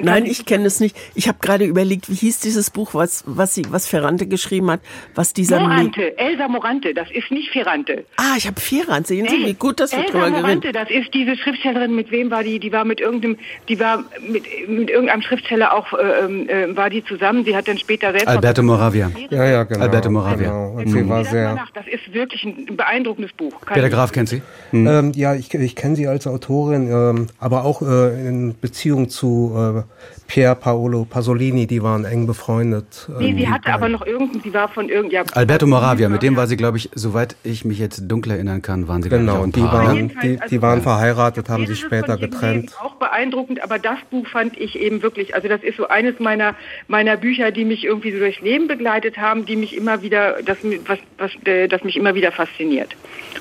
Speaker 3: Nein, ich kenne es nicht. Ich habe gerade überlegt, wie hieß dieses Buch, was, was, sie, was Ferrante geschrieben hat, was dieser...
Speaker 7: Morante, Elsa Morante, das ist nicht Ferrante.
Speaker 3: Ah, ich habe Ferrante. Sehen Sie, wie gut, dass wir
Speaker 7: Elsa
Speaker 3: drüber
Speaker 7: Morante, das ist diese Schriftstellerin, mit wem war die? Die war mit irgendeinem, die war mit, mit irgendeinem Schriftsteller auch, äh, äh, war die zusammen. Sie hat dann später selbst...
Speaker 2: Alberto Moravia.
Speaker 4: Ja, ja, genau.
Speaker 2: Alberto Moravia.
Speaker 4: Genau. Und sie war sehr.
Speaker 7: Das ist wirklich ein beeindruckendes Buch. Kann
Speaker 2: Peter Graf kennt Sie?
Speaker 4: Ähm, ja, ich, ich kenne sie als Autorin, ähm, aber auch äh, in Beziehung zu äh, Pier Paolo Pasolini, die waren eng befreundet.
Speaker 7: Nee,
Speaker 4: ähm,
Speaker 7: sie hatte aber
Speaker 4: beiden.
Speaker 7: noch irgendeinen, sie war von irgend, ja,
Speaker 2: Alberto Moravia, mit dem war sie, glaube ich, soweit ich mich jetzt dunkel erinnern kann, waren sie
Speaker 4: Genau,
Speaker 2: ein
Speaker 4: die waren, die,
Speaker 7: also-
Speaker 4: die waren verheiratet, haben sich später getrennt.
Speaker 7: Auch beeindruckend, aber das Buch fand ich eben wirklich, also das ist so eines meiner meiner Bücher, die mich irgendwie so durchs Leben begleitet haben, die mich immer wieder, das was was äh, das mich immer wieder fasziniert.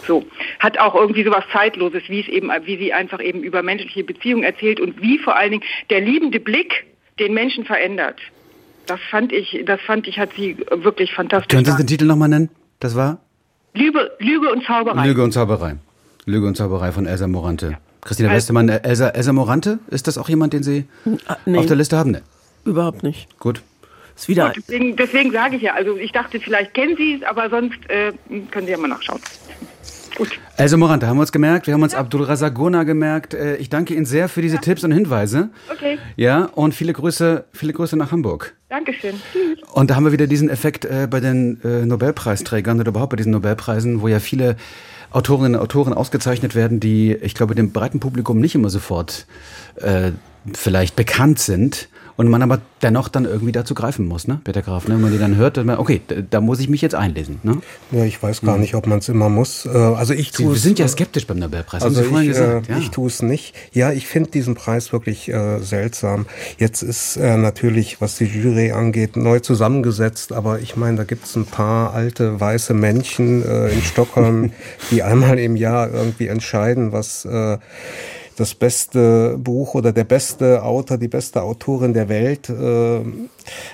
Speaker 7: So hat auch irgendwie so was Zeitloses, wie es eben, wie sie einfach eben über menschliche Beziehungen erzählt und wie vor allen Dingen der liebende Blick den Menschen verändert. Das fand ich, das fand ich, hat sie wirklich fantastisch.
Speaker 2: Können Sie den Titel nochmal nennen? Das war
Speaker 7: Lüge, Lüge und Zauberei.
Speaker 2: Lüge und Zauberei. Lüge und Zauberei von Elsa Morante. Christina
Speaker 7: Also-
Speaker 2: Westermann, äh, Elsa, Elsa Morante, ist das auch jemand, den Sie
Speaker 3: Ah, nee,
Speaker 2: auf der Liste haben? Ne.
Speaker 3: überhaupt nicht.
Speaker 2: Gut.
Speaker 3: Ist wieder...
Speaker 7: Gut, deswegen, deswegen sage ich ja, also ich dachte, vielleicht kennen Sie es, aber sonst äh, können Sie ja mal nachschauen. Gut.
Speaker 2: Elsa Morante, haben wir uns gemerkt. Wir haben uns Abdul Razak Gurna gemerkt. Äh, Ich danke Ihnen sehr für diese Tipps und Hinweise.
Speaker 7: Okay.
Speaker 2: Ja, und viele Grüße, viele Grüße nach Hamburg.
Speaker 7: Dankeschön. Tschüss.
Speaker 2: Und da haben wir wieder diesen Effekt äh, bei den äh, Nobelpreisträgern oder überhaupt bei diesen Nobelpreisen, wo ja viele Autorinnen und Autoren ausgezeichnet werden, die, ich glaube, dem breiten Publikum nicht immer sofort äh, vielleicht bekannt sind. Und man aber dennoch dann irgendwie dazu greifen muss, ne, Peter Graf, ne? Wenn man die dann hört, dann man, okay, da, muss ich mich jetzt einlesen, ne?
Speaker 4: Ja, ich weiß gar nicht, ob man es immer muss. Äh, also ich
Speaker 2: Sie,
Speaker 4: tue
Speaker 2: wir sind ja
Speaker 4: äh,
Speaker 2: skeptisch beim Nobelpreis,
Speaker 4: Also
Speaker 2: haben Sie vorhin
Speaker 4: ich,
Speaker 2: gesagt.
Speaker 4: äh,
Speaker 2: ja.
Speaker 4: ich tue es nicht. Ja, ich finde diesen Preis wirklich äh, seltsam. Jetzt ist er natürlich, was die Jury angeht, neu zusammengesetzt, aber ich meine, da gibt es ein paar alte weiße Männchen äh, in Stockholm, die einmal im Jahr irgendwie entscheiden, was äh, das beste Buch oder der beste Autor, die beste Autorin der Welt äh,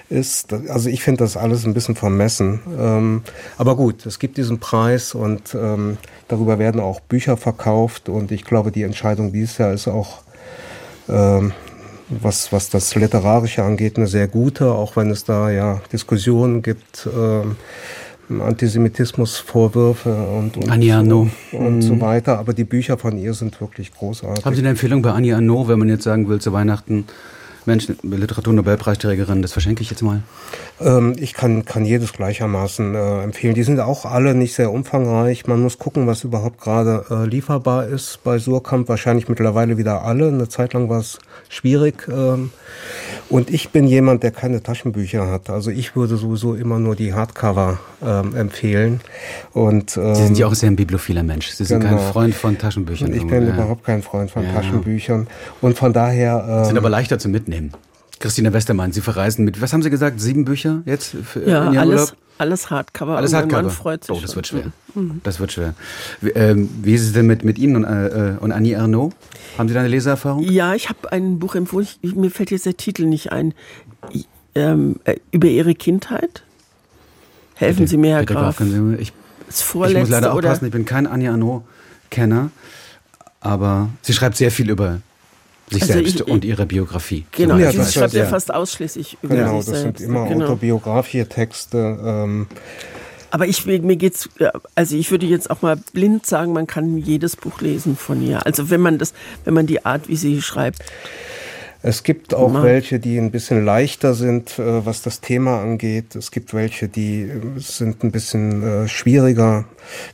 Speaker 4: ist. Also ich finde das alles ein bisschen vermessen. Ähm, aber gut, es gibt diesen Preis und ähm, darüber werden auch Bücher verkauft und ich glaube, die Entscheidung dieses Jahr ist auch ähm, was, was das Literarische angeht, eine sehr gute, auch wenn es da ja Diskussionen gibt, ähm, Antisemitismusvorwürfe und, und,
Speaker 2: Annie Arnaud.
Speaker 4: und so weiter. Aber die Bücher von ihr sind wirklich großartig.
Speaker 2: Haben Sie eine Empfehlung bei Annie Arnaud, wenn man jetzt sagen will, zu Weihnachten, Mensch, Literatur-Nobelpreisträgerin, das verschenke ich jetzt mal?
Speaker 4: Ähm, ich kann, kann jedes gleichermaßen äh, empfehlen. Die sind auch alle nicht sehr umfangreich. Man muss gucken, was überhaupt gerade äh, lieferbar ist. Bei Surkamp wahrscheinlich mittlerweile wieder alle. Eine Zeit lang war es schwierig. Ähm, und ich bin jemand, der keine Taschenbücher hat. Also ich würde sowieso immer nur die Hardcover ähm, empfehlen. Und, ähm,
Speaker 2: Sie sind ja auch sehr ein bibliophiler Mensch. Sie sind
Speaker 4: genau.
Speaker 2: kein Freund von Taschenbüchern.
Speaker 4: ich bin
Speaker 2: ja.
Speaker 4: überhaupt kein Freund von
Speaker 2: Ja.
Speaker 4: Taschenbüchern. Und von daher... Ähm,
Speaker 2: Sind aber leichter zu mitnehmen. Christina Westermann, Sie verreisen mit, was haben Sie gesagt, sieben Bücher jetzt für
Speaker 3: Ja,
Speaker 2: in Ihrem
Speaker 3: alles,
Speaker 2: Urlaub?
Speaker 3: alles Hardcover.
Speaker 2: Alles Hardcover.
Speaker 3: Mann freut sich
Speaker 2: oh, das wird schwer. Das wird schwer. Wie, ähm, wie ist es denn mit, mit Ihnen und, äh, und Annie Ernaux? Haben Sie da eine Leseerfahrung?
Speaker 3: Ja, ich habe ein Buch empfohlen, ich, mir fällt jetzt der Titel nicht ein, I- ähm, äh, über Ihre Kindheit. Helfen Sie mir, Herr
Speaker 2: Bitte,
Speaker 3: Graf.
Speaker 2: können Sie Ich,
Speaker 3: Das
Speaker 2: ich
Speaker 3: vorletzte
Speaker 2: muss leider
Speaker 3: oder
Speaker 2: aufpassen, ich bin kein Annie Ernaux-Kenner, aber sie schreibt sehr viel über sich
Speaker 3: Also
Speaker 2: selbst
Speaker 3: ich-
Speaker 2: und ihre Biografie.
Speaker 3: Genau,
Speaker 4: Ja,
Speaker 3: sie
Speaker 4: das
Speaker 3: schreibt
Speaker 4: ist-
Speaker 3: ja fast ausschließlich über
Speaker 4: Genau,
Speaker 3: sich
Speaker 4: das
Speaker 3: selbst.
Speaker 4: sind immer
Speaker 3: genau.
Speaker 4: autobiografische Texte. Ähm,
Speaker 3: Aber ich will- mir geht's, ja, also ich würde jetzt auch mal blind sagen, man kann jedes Buch lesen von ihr. Also wenn man das, wenn man die Art, wie sie schreibt,
Speaker 4: Es gibt auch
Speaker 3: Mal.
Speaker 4: welche, die ein bisschen leichter sind, äh, was das Thema angeht. Es gibt welche, die äh, sind ein bisschen äh, schwieriger.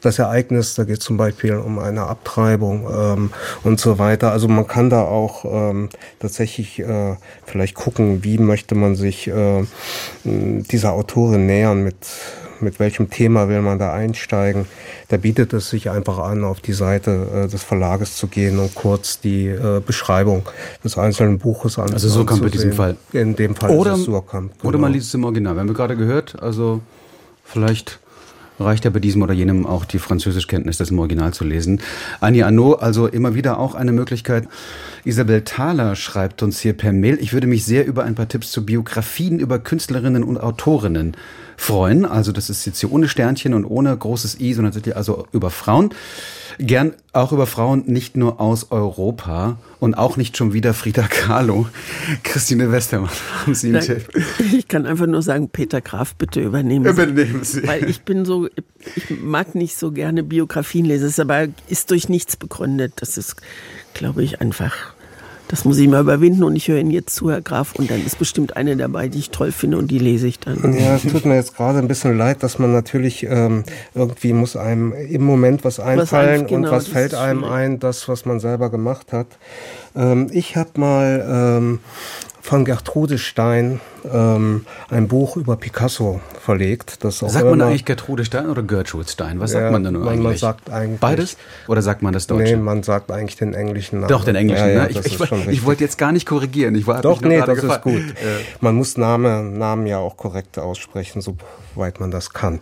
Speaker 4: Das Ereignis, da geht zum Beispiel um eine Abtreibung ähm, und so weiter. Also man kann da auch ähm, tatsächlich äh, vielleicht gucken, wie möchte man sich äh, dieser Autorin nähern mit mit welchem Thema will man da einsteigen, da bietet es sich einfach an, auf die Seite äh, des Verlages zu gehen und kurz die äh, Beschreibung des einzelnen Buches anzusehen.
Speaker 2: Also Surkamp in diesem Fall.
Speaker 4: In dem Fall
Speaker 2: oder,
Speaker 4: ist es Surkamp.
Speaker 2: Genau. Oder man liest es im Original. Wir haben gerade gehört, also vielleicht reicht ja bei diesem oder jenem auch die Französischkenntnis, das im Original zu lesen. Annie Arnaud, also immer wieder auch eine Möglichkeit. Isabel Thaler schreibt uns hier per Mail, ich würde mich sehr über ein paar Tipps zu Biografien über Künstlerinnen und Autorinnen freuen. Also das ist jetzt hier ohne Sternchen und ohne großes I, sondern also über Frauen. Gern auch über Frauen nicht nur aus Europa und auch nicht schon wieder Frida Kahlo. Christine Westermann, haben Sie einen Tipp?
Speaker 3: Ich kann einfach nur sagen, Peter Graf, bitte übernehmen Sie.
Speaker 2: Übernehmen Sie.
Speaker 3: Weil ich bin so, ich mag nicht so gerne Biografien lesen, es aber ist durch nichts begründet. Das ist, glaube ich, einfach das muss ich mal überwinden und ich höre Ihnen jetzt zu, Herr Graf, und dann ist bestimmt eine dabei, die ich toll finde und die lese ich dann.
Speaker 4: Ja, es tut mir jetzt gerade ein bisschen leid, dass man natürlich ähm, irgendwie muss einem im Moment was einfallen was genau, und was fällt einem ein, das, was man selber gemacht hat. Ähm, ich habe mal ähm, von Gertrude Stein ähm, ein Buch über Picasso verlegt. Das
Speaker 2: sagt man eigentlich Gertrude Stein oder Gertrude Stein? Was sagt ja, man denn eigentlich?
Speaker 4: Man sagt eigentlich
Speaker 2: Beides? Oder sagt man das Deutsche?
Speaker 4: Nee, man sagt eigentlich den englischen
Speaker 2: Namen. Doch, den englischen. Ja, ja, ne? ich, ich, ich wollte jetzt gar nicht korrigieren. Ich
Speaker 4: war, Doch, nee, das gefragt. ist gut. man muss Name, Namen ja auch korrekt aussprechen, soweit man das kann.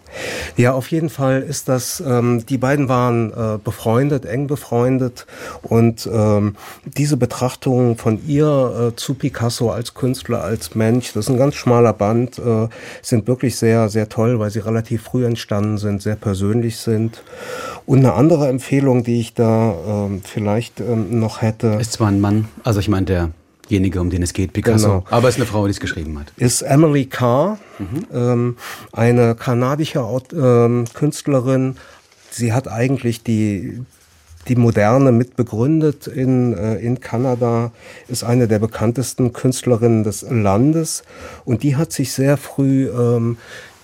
Speaker 4: Ja, auf jeden Fall ist das, ähm, die beiden waren äh, befreundet, eng befreundet und ähm, diese Betrachtung von ihr äh, zu Picasso als Künstler, als Mensch, das ist ein ganz schmaler Band, äh, sind wirklich sehr, sehr toll, weil sie relativ früh entstanden sind, sehr persönlich sind. Und eine andere Empfehlung, die ich da ähm, vielleicht ähm, noch hätte.
Speaker 2: Ist zwar ein Mann, also ich meine derjenige, um den es geht, Picasso, genau. aber es ist eine Frau, die es geschrieben hat.
Speaker 4: Ist Emily Carr, mhm. ähm, eine kanadische Künstlerin. Sie hat eigentlich die, die Moderne mit begründet in, äh, in Kanada, ist eine der bekanntesten Künstlerinnen des Landes. Und die hat sich sehr früh ähm,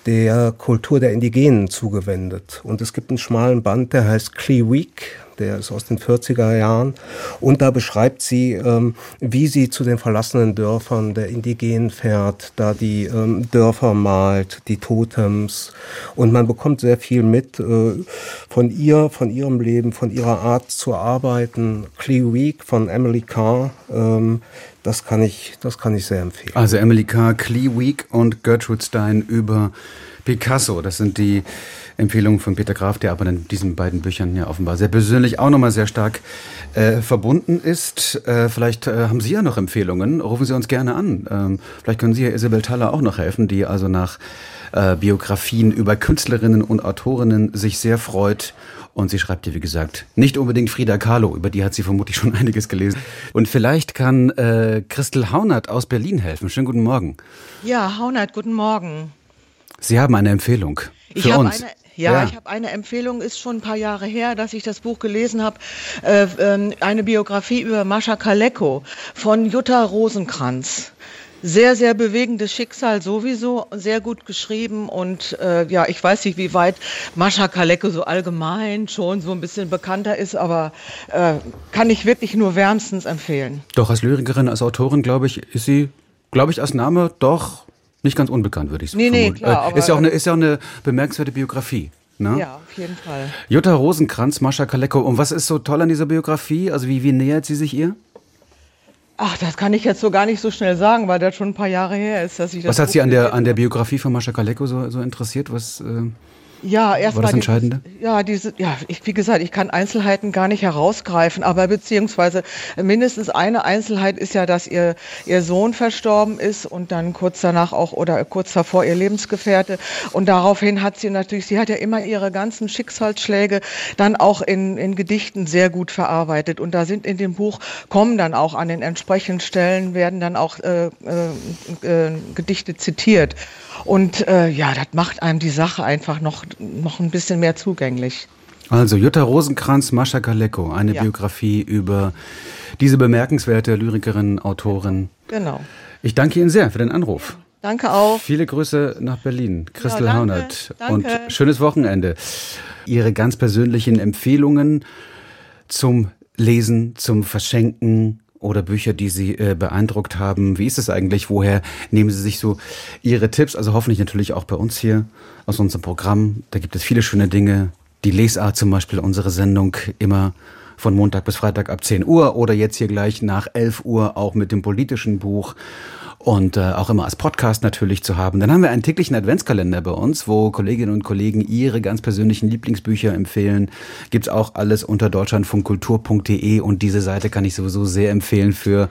Speaker 4: der Kultur der Indigenen zugewendet. Und es gibt einen schmalen Band, der heißt Week, der ist aus den 40er Jahren. Und da beschreibt sie, ähm, wie sie zu den verlassenen Dörfern der Indigenen fährt, da die ähm, Dörfer malt, die Totems. Und man bekommt sehr viel mit äh, von ihr, von ihrem Leben, von ihrer Art zu arbeiten. Clee Week von Emily Carr. Ähm, das kann ich, das kann ich sehr empfehlen.
Speaker 2: Also Emily Carr, Clee Week und Gertrude Stein über Picasso. Das sind die Empfehlungen von Peter Graf, der aber in diesen beiden Büchern ja offenbar sehr persönlich auch nochmal sehr stark äh, verbunden ist. Äh, vielleicht äh, haben Sie ja noch Empfehlungen. Rufen Sie uns gerne an. Ähm, vielleicht können Sie ja Isabel Thaler auch noch helfen, die also nach äh, Biografien über Künstlerinnen und Autorinnen sich sehr freut. Und sie schreibt hier, wie gesagt, nicht unbedingt Frida Kahlo, über die hat sie vermutlich schon einiges gelesen. Und vielleicht kann äh, Christel Haunert aus Berlin helfen. Schönen guten Morgen.
Speaker 8: Ja, Haunert, guten Morgen.
Speaker 2: Sie haben eine Empfehlung für
Speaker 8: ich
Speaker 2: uns.
Speaker 8: Eine, ja, ja, ich habe eine Empfehlung, ist schon ein paar Jahre her, dass ich das Buch gelesen habe, äh, äh, eine Biografie über Mascha Kaleko von Jutta Rosenkranz. Sehr, sehr bewegendes Schicksal sowieso, sehr gut geschrieben und äh, ja, ich weiß nicht, wie weit Mascha Kaleko so allgemein schon so ein bisschen bekannter ist, aber äh, kann ich wirklich nur wärmstens empfehlen.
Speaker 2: Doch als Lyrikerin, als Autorin, glaube ich, ist sie, glaube ich, als Name doch nicht ganz unbekannt, würde ich sagen.
Speaker 8: Nee, nee, klar.
Speaker 2: Äh, ist, ja auch eine, ist ja auch eine bemerkenswerte Biografie. Ne?
Speaker 8: Ja, auf jeden Fall.
Speaker 2: Jutta Rosenkranz, Mascha Kaleko. Und was ist so toll an dieser Biografie? Also wie, wie nähert sie sich ihr?
Speaker 8: Ach, das kann ich jetzt so gar nicht so schnell sagen, weil das schon ein paar Jahre her ist, dass ich das.
Speaker 2: Was hat Sie an der, an der Biografie von Mascha Kaleko so, so interessiert? Was, äh
Speaker 8: ja, erst
Speaker 2: war das Entscheidende?
Speaker 8: Dieses, ja, diese, ja, ich, wie gesagt, ich kann Einzelheiten gar nicht herausgreifen, aber beziehungsweise mindestens eine Einzelheit ist ja, dass ihr, ihr Sohn verstorben ist und dann kurz danach auch oder kurz davor ihr Lebensgefährte. Und daraufhin hat sie natürlich, sie hat ja immer ihre ganzen Schicksalsschläge dann auch in, in Gedichten sehr gut verarbeitet. Und da sind in dem Buch, kommen dann auch an den entsprechenden Stellen, werden dann auch äh, äh, äh, Gedichte zitiert. Und äh, ja, das macht einem die Sache einfach noch, noch ein bisschen mehr zugänglich.
Speaker 2: Also Jutta Rosenkranz, Mascha Kaleko, eine ja. Biografie über diese bemerkenswerte Lyrikerin, Autorin.
Speaker 8: Genau.
Speaker 2: Ich danke Ihnen sehr für den Anruf.
Speaker 8: Danke auch.
Speaker 2: Viele Grüße nach Berlin. Christel ja, Haunert. Und schönes Wochenende. Ihre ganz persönlichen Empfehlungen zum Lesen, zum Verschenken, oder Bücher, die Sie äh, beeindruckt haben? Wie ist es eigentlich? Woher nehmen Sie sich so Ihre Tipps? Also hoffentlich natürlich auch bei uns hier aus unserem Programm. Da gibt es viele schöne Dinge. Die Lesart zum Beispiel, unsere Sendung immer von Montag bis Freitag ab 10 Uhr oder jetzt hier gleich nach 11 Uhr auch mit dem politischen Buch und äh, auch immer als Podcast natürlich zu haben. Dann haben wir einen täglichen Adventskalender bei uns, wo Kolleginnen und Kollegen ihre ganz persönlichen Lieblingsbücher empfehlen. Gibt's auch alles unter deutschlandfunkkultur.de und diese Seite kann ich sowieso sehr empfehlen für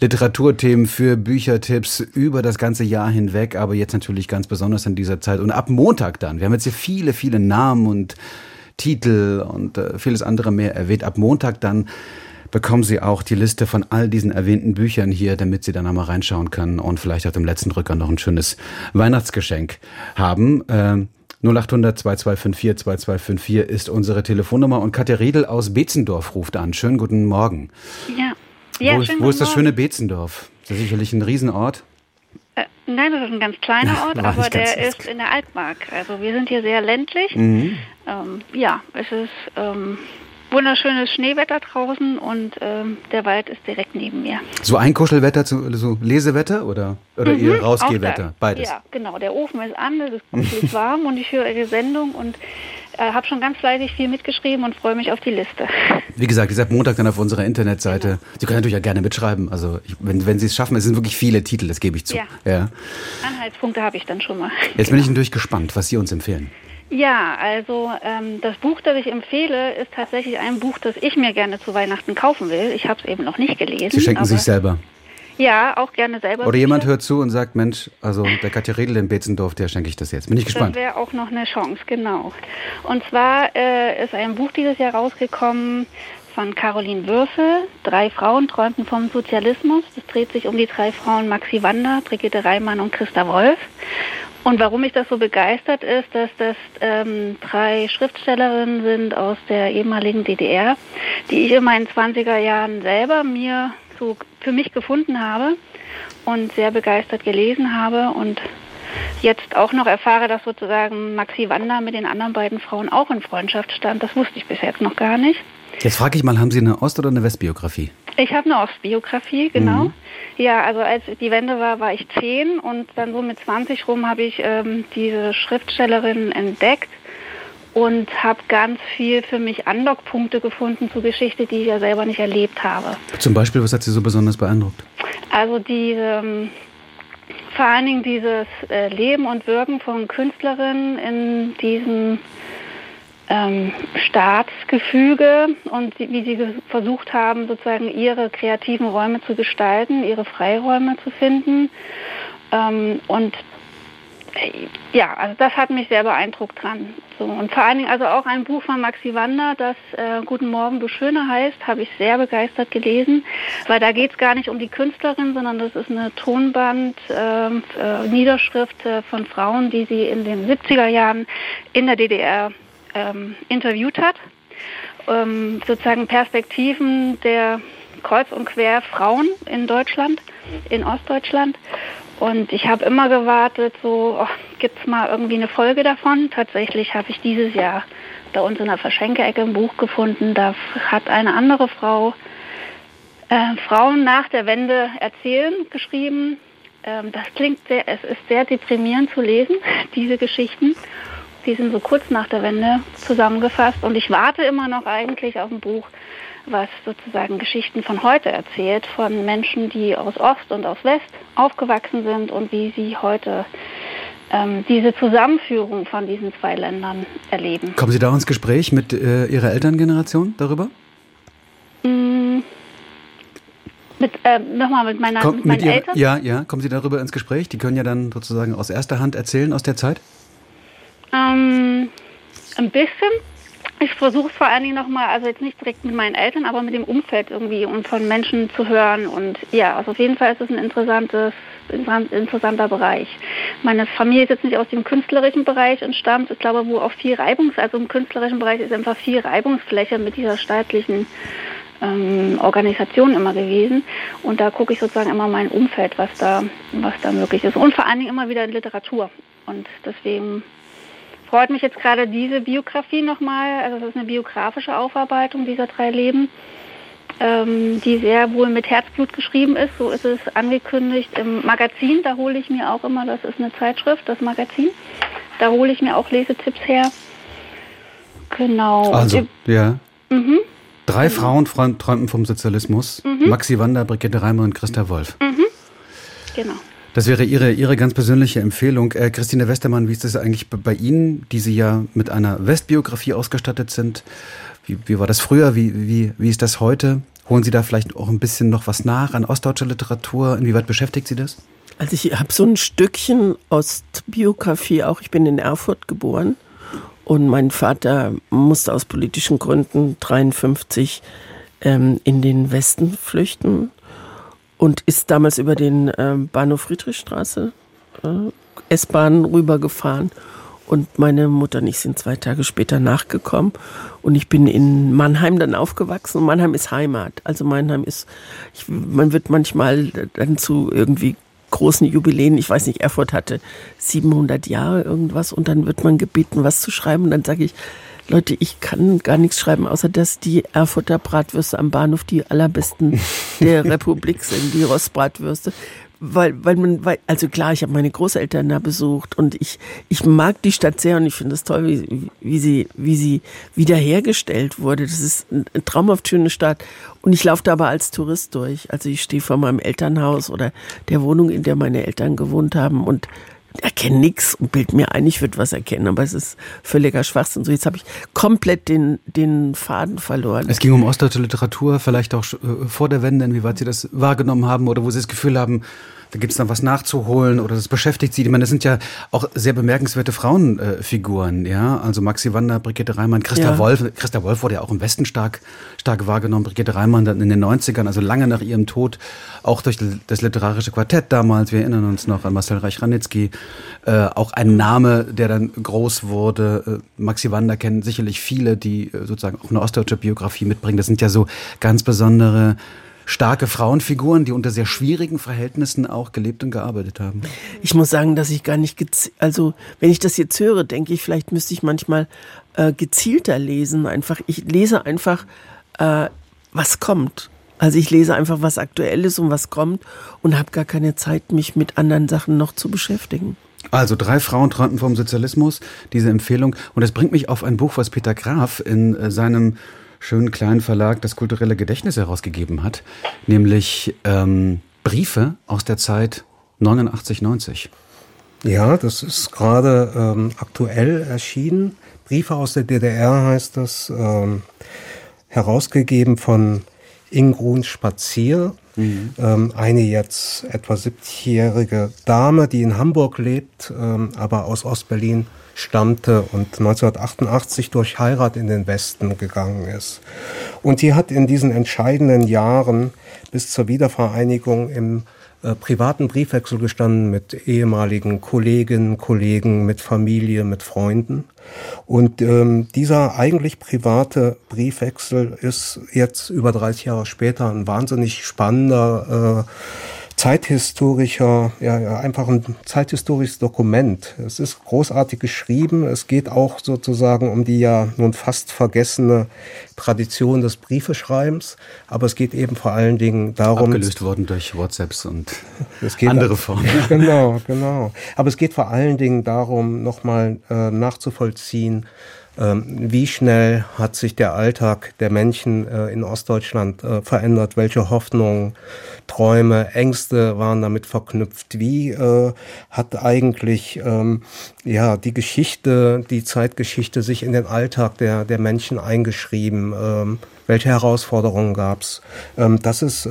Speaker 2: Literaturthemen, für Büchertipps über das ganze Jahr hinweg, aber jetzt natürlich ganz besonders in dieser Zeit. Und ab Montag dann, wir haben jetzt hier viele, viele Namen und Titel und äh, vieles andere mehr erwähnt. Ab Montag dann bekommen Sie auch die Liste von all diesen erwähnten Büchern hier, damit Sie dann einmal reinschauen können und vielleicht auch im letzten Drücker noch ein schönes Weihnachtsgeschenk haben. Ähm, 0800 2254 2254 ist unsere Telefonnummer und Katja Riedel aus Betzendorf ruft an. Schönen guten Morgen.
Speaker 9: Ja. ja
Speaker 2: wo, ist, wo ist das schöne Betzendorf? Das ist sicherlich ein Riesenort.
Speaker 9: Nein, das ist ein ganz kleiner Ort,
Speaker 2: War
Speaker 9: aber der ist in der Altmark. Also wir sind hier sehr ländlich.
Speaker 2: Mhm.
Speaker 9: Ähm, ja, es ist ähm, wunderschönes Schneewetter draußen und ähm, der Wald ist direkt neben mir.
Speaker 2: So ein Kuschelwetter, zu, so Lesewetter oder, oder
Speaker 9: Mhm,
Speaker 2: ihr Rausgehwetter? Beides.
Speaker 9: Ja, genau. Der Ofen ist an, es ist gut, es ist warm und ich höre Ihre Sendung und äh, habe schon ganz fleißig viel mitgeschrieben und freue mich auf die Liste.
Speaker 2: Wie gesagt, ist ab Montag dann auf unserer Internetseite.
Speaker 9: Genau.
Speaker 2: Sie können natürlich auch gerne mitschreiben. Also ich, wenn, wenn Sie es schaffen, es sind wirklich viele Titel, das gebe ich zu.
Speaker 9: Ja.
Speaker 2: ja.
Speaker 9: Anhaltspunkte habe ich dann schon mal.
Speaker 2: Jetzt bin ich natürlich gespannt, was Sie uns empfehlen.
Speaker 9: Ja, also ähm, das Buch, das ich empfehle, ist tatsächlich ein Buch, das ich mir gerne zu Weihnachten kaufen will. Ich habe es eben noch nicht gelesen.
Speaker 2: Sie schenken sich selber.
Speaker 9: Ja, auch gerne selber.
Speaker 2: Oder jemand hört zu und sagt, Mensch, also der Katja Redel in Betzendorf, der schenke ich das jetzt. Bin ich
Speaker 9: Das
Speaker 2: gespannt.
Speaker 9: wäre auch noch eine Chance, genau. Und zwar äh, ist ein Buch dieses Jahr rausgekommen von Caroline Würfel. Drei Frauen träumten vom Sozialismus. Das dreht sich um die drei Frauen Maxi Wander, Brigitte Reimann und Christa Wolf. Und warum mich das so begeistert ist, dass das ähm, drei Schriftstellerinnen sind aus der ehemaligen DDR, die ich in meinen 20er Jahren selber mir so für mich gefunden habe und sehr begeistert gelesen habe und jetzt auch noch erfahre, dass sozusagen Maxi Wander mit den anderen beiden Frauen auch in Freundschaft stand. Das wusste ich bis jetzt noch gar nicht.
Speaker 2: Jetzt frage ich mal, haben Sie eine Ost- oder eine Westbiografie?
Speaker 9: Ich habe eine Ostbiografie, genau. Ja, also als die Wende war, war ich zehn und dann so mit 20 rum habe ich ähm, diese Schriftstellerin entdeckt und habe ganz viel für mich Andockpunkte gefunden zur Geschichte, die ich ja selber nicht erlebt habe.
Speaker 2: Zum Beispiel, was hat Sie so besonders beeindruckt?
Speaker 9: Also die, ähm, vor allen Dingen dieses äh, Leben und Wirken von Künstlerinnen in diesem ähm, Staatsgefüge und wie sie versucht haben, sozusagen ihre kreativen Räume zu gestalten, ihre Freiräume zu finden. Ähm, und ja, also das hat mich sehr beeindruckt dran. So, und vor allen Dingen also auch ein Buch von Maxi Wander, das äh, Guten Morgen, du Schöne heißt, habe ich sehr begeistert gelesen, weil da geht es gar nicht um die Künstlerin, sondern das ist eine Tonband-Niederschrift äh, von Frauen, die sie in den 70er Jahren in der DDR ähm, interviewt hat. Ähm, sozusagen Perspektiven der kreuz und quer Frauen in Deutschland, in Ostdeutschland. Und ich habe immer gewartet, so oh, gibt's mal irgendwie eine Folge davon. Tatsächlich habe ich dieses Jahr bei uns in der Verschenkeecke ein Buch gefunden. Da hat eine andere Frau äh, Frauen nach der Wende erzählen geschrieben. Ähm, das klingt sehr, es ist sehr deprimierend zu lesen, diese Geschichten. Die sind so kurz nach der Wende zusammengefasst und ich warte immer noch eigentlich auf ein Buch, was sozusagen Geschichten von heute erzählt, von Menschen, die aus Ost und aus West aufgewachsen sind und wie sie heute ähm, diese Zusammenführung von diesen zwei Ländern erleben.
Speaker 2: Kommen Sie da ins Gespräch mit äh, Ihrer Elterngeneration darüber?
Speaker 9: Mm, Mit, äh, nochmal mit meiner
Speaker 2: Kommt
Speaker 9: mit meinen
Speaker 2: Ihrer-
Speaker 9: Eltern?
Speaker 2: Ja, ja, kommen Sie darüber ins Gespräch? Die können ja dann sozusagen aus erster Hand erzählen aus der Zeit.
Speaker 9: Ähm, ein bisschen. Ich versuche es vor allen Dingen nochmal, also jetzt nicht direkt mit meinen Eltern, aber mit dem Umfeld irgendwie, um von Menschen zu hören. Und ja, also auf jeden Fall ist es ein interessantes, interessant- interessanter Bereich. Meine Familie ist jetzt nicht aus dem künstlerischen Bereich entstammt. Ich glaube, wo auch viel Reibungs, also im künstlerischen Bereich ist einfach viel Reibungsfläche mit dieser staatlichen ähm, Organisation immer gewesen. Und da gucke ich sozusagen immer mein Umfeld, was da, was da möglich ist. Und vor allen Dingen immer wieder in Literatur. Und deswegen freut mich jetzt gerade diese Biografie nochmal. Also das ist eine biografische Aufarbeitung dieser drei Leben. ähm, die sehr wohl mit Herzblut geschrieben ist. So ist es angekündigt im Magazin. Da hole ich mir auch immer, das ist eine Zeitschrift, das Magazin. Da hole ich mir auch Lesetipps her. Genau.
Speaker 2: Also, ja. Mhm. Drei Frauen träumten vom Sozialismus. Mhm. Maxi Wander, Brigitte Reimer und Christa Wolf.
Speaker 9: Mhm. Genau.
Speaker 2: Das wäre Ihre, Ihre ganz persönliche Empfehlung. Äh, Christine Westermann, wie ist das eigentlich bei Ihnen, die Sie ja mit einer Westbiografie ausgestattet sind? Wie, wie war das früher? Wie, wie, wie ist das heute? Holen Sie da vielleicht auch ein bisschen noch was nach an ostdeutscher Literatur? Inwieweit beschäftigt Sie das?
Speaker 3: Also ich habe so ein Stückchen Ostbiografie auch. Ich bin in Erfurt geboren und mein Vater musste aus politischen Gründen 53 ähm, in den Westen flüchten und ist damals über den äh, Bahnhof Friedrichstraße äh, S-Bahn rübergefahren. Und meine Mutter und ich sind zwei Tage später nachgekommen. Und ich bin in Mannheim dann aufgewachsen. Und Mannheim ist Heimat. Also Mannheim ist, ich, man wird manchmal dann zu irgendwie großen Jubiläen, ich weiß nicht, Erfurt hatte 700 Jahre irgendwas. Und dann wird man gebeten, was zu schreiben. Und dann sage ich, Leute, ich kann gar nichts schreiben, außer dass die Erfurter Bratwürste am Bahnhof die allerbesten der Republik sind, die Rostbratwürste. Weil, weil man, weil, also klar, ich habe meine Großeltern da besucht und ich, ich mag die Stadt sehr und ich finde es toll, wie, wie sie, wie sie wiederhergestellt wurde. Das ist eine traumhaft schöne Stadt. Und ich laufe da aber als Tourist durch. Also ich stehe vor meinem Elternhaus oder der Wohnung, in der meine Eltern gewohnt haben und erkenne nichts und bild mir ein, ich würde was erkennen, aber es ist völliger Schwachsinn. So, jetzt habe ich komplett den, den Faden verloren.
Speaker 2: Es ging um ostdeutsche Literatur, vielleicht auch äh, vor der Wende, inwieweit Sie das wahrgenommen haben oder wo Sie das Gefühl haben, da gibt es noch was nachzuholen oder das beschäftigt sie. Ich meine, das sind ja auch sehr bemerkenswerte Frauenfiguren, äh, ja. Also Maxi Wander, Brigitte Reimann, Christa ja. Wolf. Christa Wolf wurde ja auch im Westen stark, stark wahrgenommen. Brigitte Reimann dann in den 90ern, also lange nach ihrem Tod, auch durch das literarische Quartett damals. Wir erinnern uns noch an Marcel Reich-Ranitzky. Äh, auch ein Name, der dann groß wurde. Äh, Maxi Wander kennen sicherlich viele, die äh, sozusagen auch eine ostdeutsche Biografie mitbringen. Das sind ja so ganz besondere starke Frauenfiguren, die unter sehr schwierigen Verhältnissen auch gelebt und gearbeitet haben.
Speaker 3: Ich muss sagen, dass ich gar nicht, also wenn ich das jetzt höre, denke ich, vielleicht müsste ich manchmal äh, gezielter lesen. Einfach, ich lese einfach, äh, was kommt. Also ich lese einfach, was aktuell ist und was kommt und habe gar keine Zeit, mich mit anderen Sachen noch zu beschäftigen.
Speaker 2: Also drei Frauen träumten vom Sozialismus, diese Empfehlung. Und das bringt mich auf ein Buch, was Peter Graf in äh, seinem schönen kleinen Verlag das kulturelle Gedächtnis herausgegeben hat, nämlich ähm, Briefe aus der Zeit 89, 90.
Speaker 4: Ja, das ist gerade ähm, aktuell erschienen. Briefe aus der DDR heißt das, ähm, herausgegeben von Ingrun Spazier, mhm. ähm, eine jetzt etwa 70-jährige Dame, die in Hamburg lebt, ähm, aber aus Ostberlin stammte und 1988 durch Heirat in den Westen gegangen ist. Und die hat in diesen entscheidenden Jahren bis zur Wiedervereinigung im äh, privaten Briefwechsel gestanden mit ehemaligen Kolleginnen, Kollegen, mit Familie, mit Freunden. Und ähm, dieser eigentlich private Briefwechsel ist jetzt über 30 Jahre später ein wahnsinnig spannender äh, zeithistorischer, ja, ja, einfach ein zeithistorisches Dokument. Es ist großartig geschrieben. Es geht auch sozusagen um die ja nun fast vergessene Tradition des Briefeschreibens. Aber es geht eben vor allen Dingen darum.
Speaker 2: Abgelöst worden durch WhatsApps und andere Formen.
Speaker 4: genau, genau. Aber es geht vor allen Dingen darum, nochmal äh, nachzuvollziehen, wie schnell hat sich der Alltag der Menschen äh, in Ostdeutschland äh, verändert? Welche Hoffnungen, Träume, Ängste waren damit verknüpft? Wie äh, hat eigentlich ähm, ja die Geschichte, die Zeitgeschichte sich in den Alltag der der Menschen eingeschrieben? Ähm, welche Herausforderungen gab es? das ist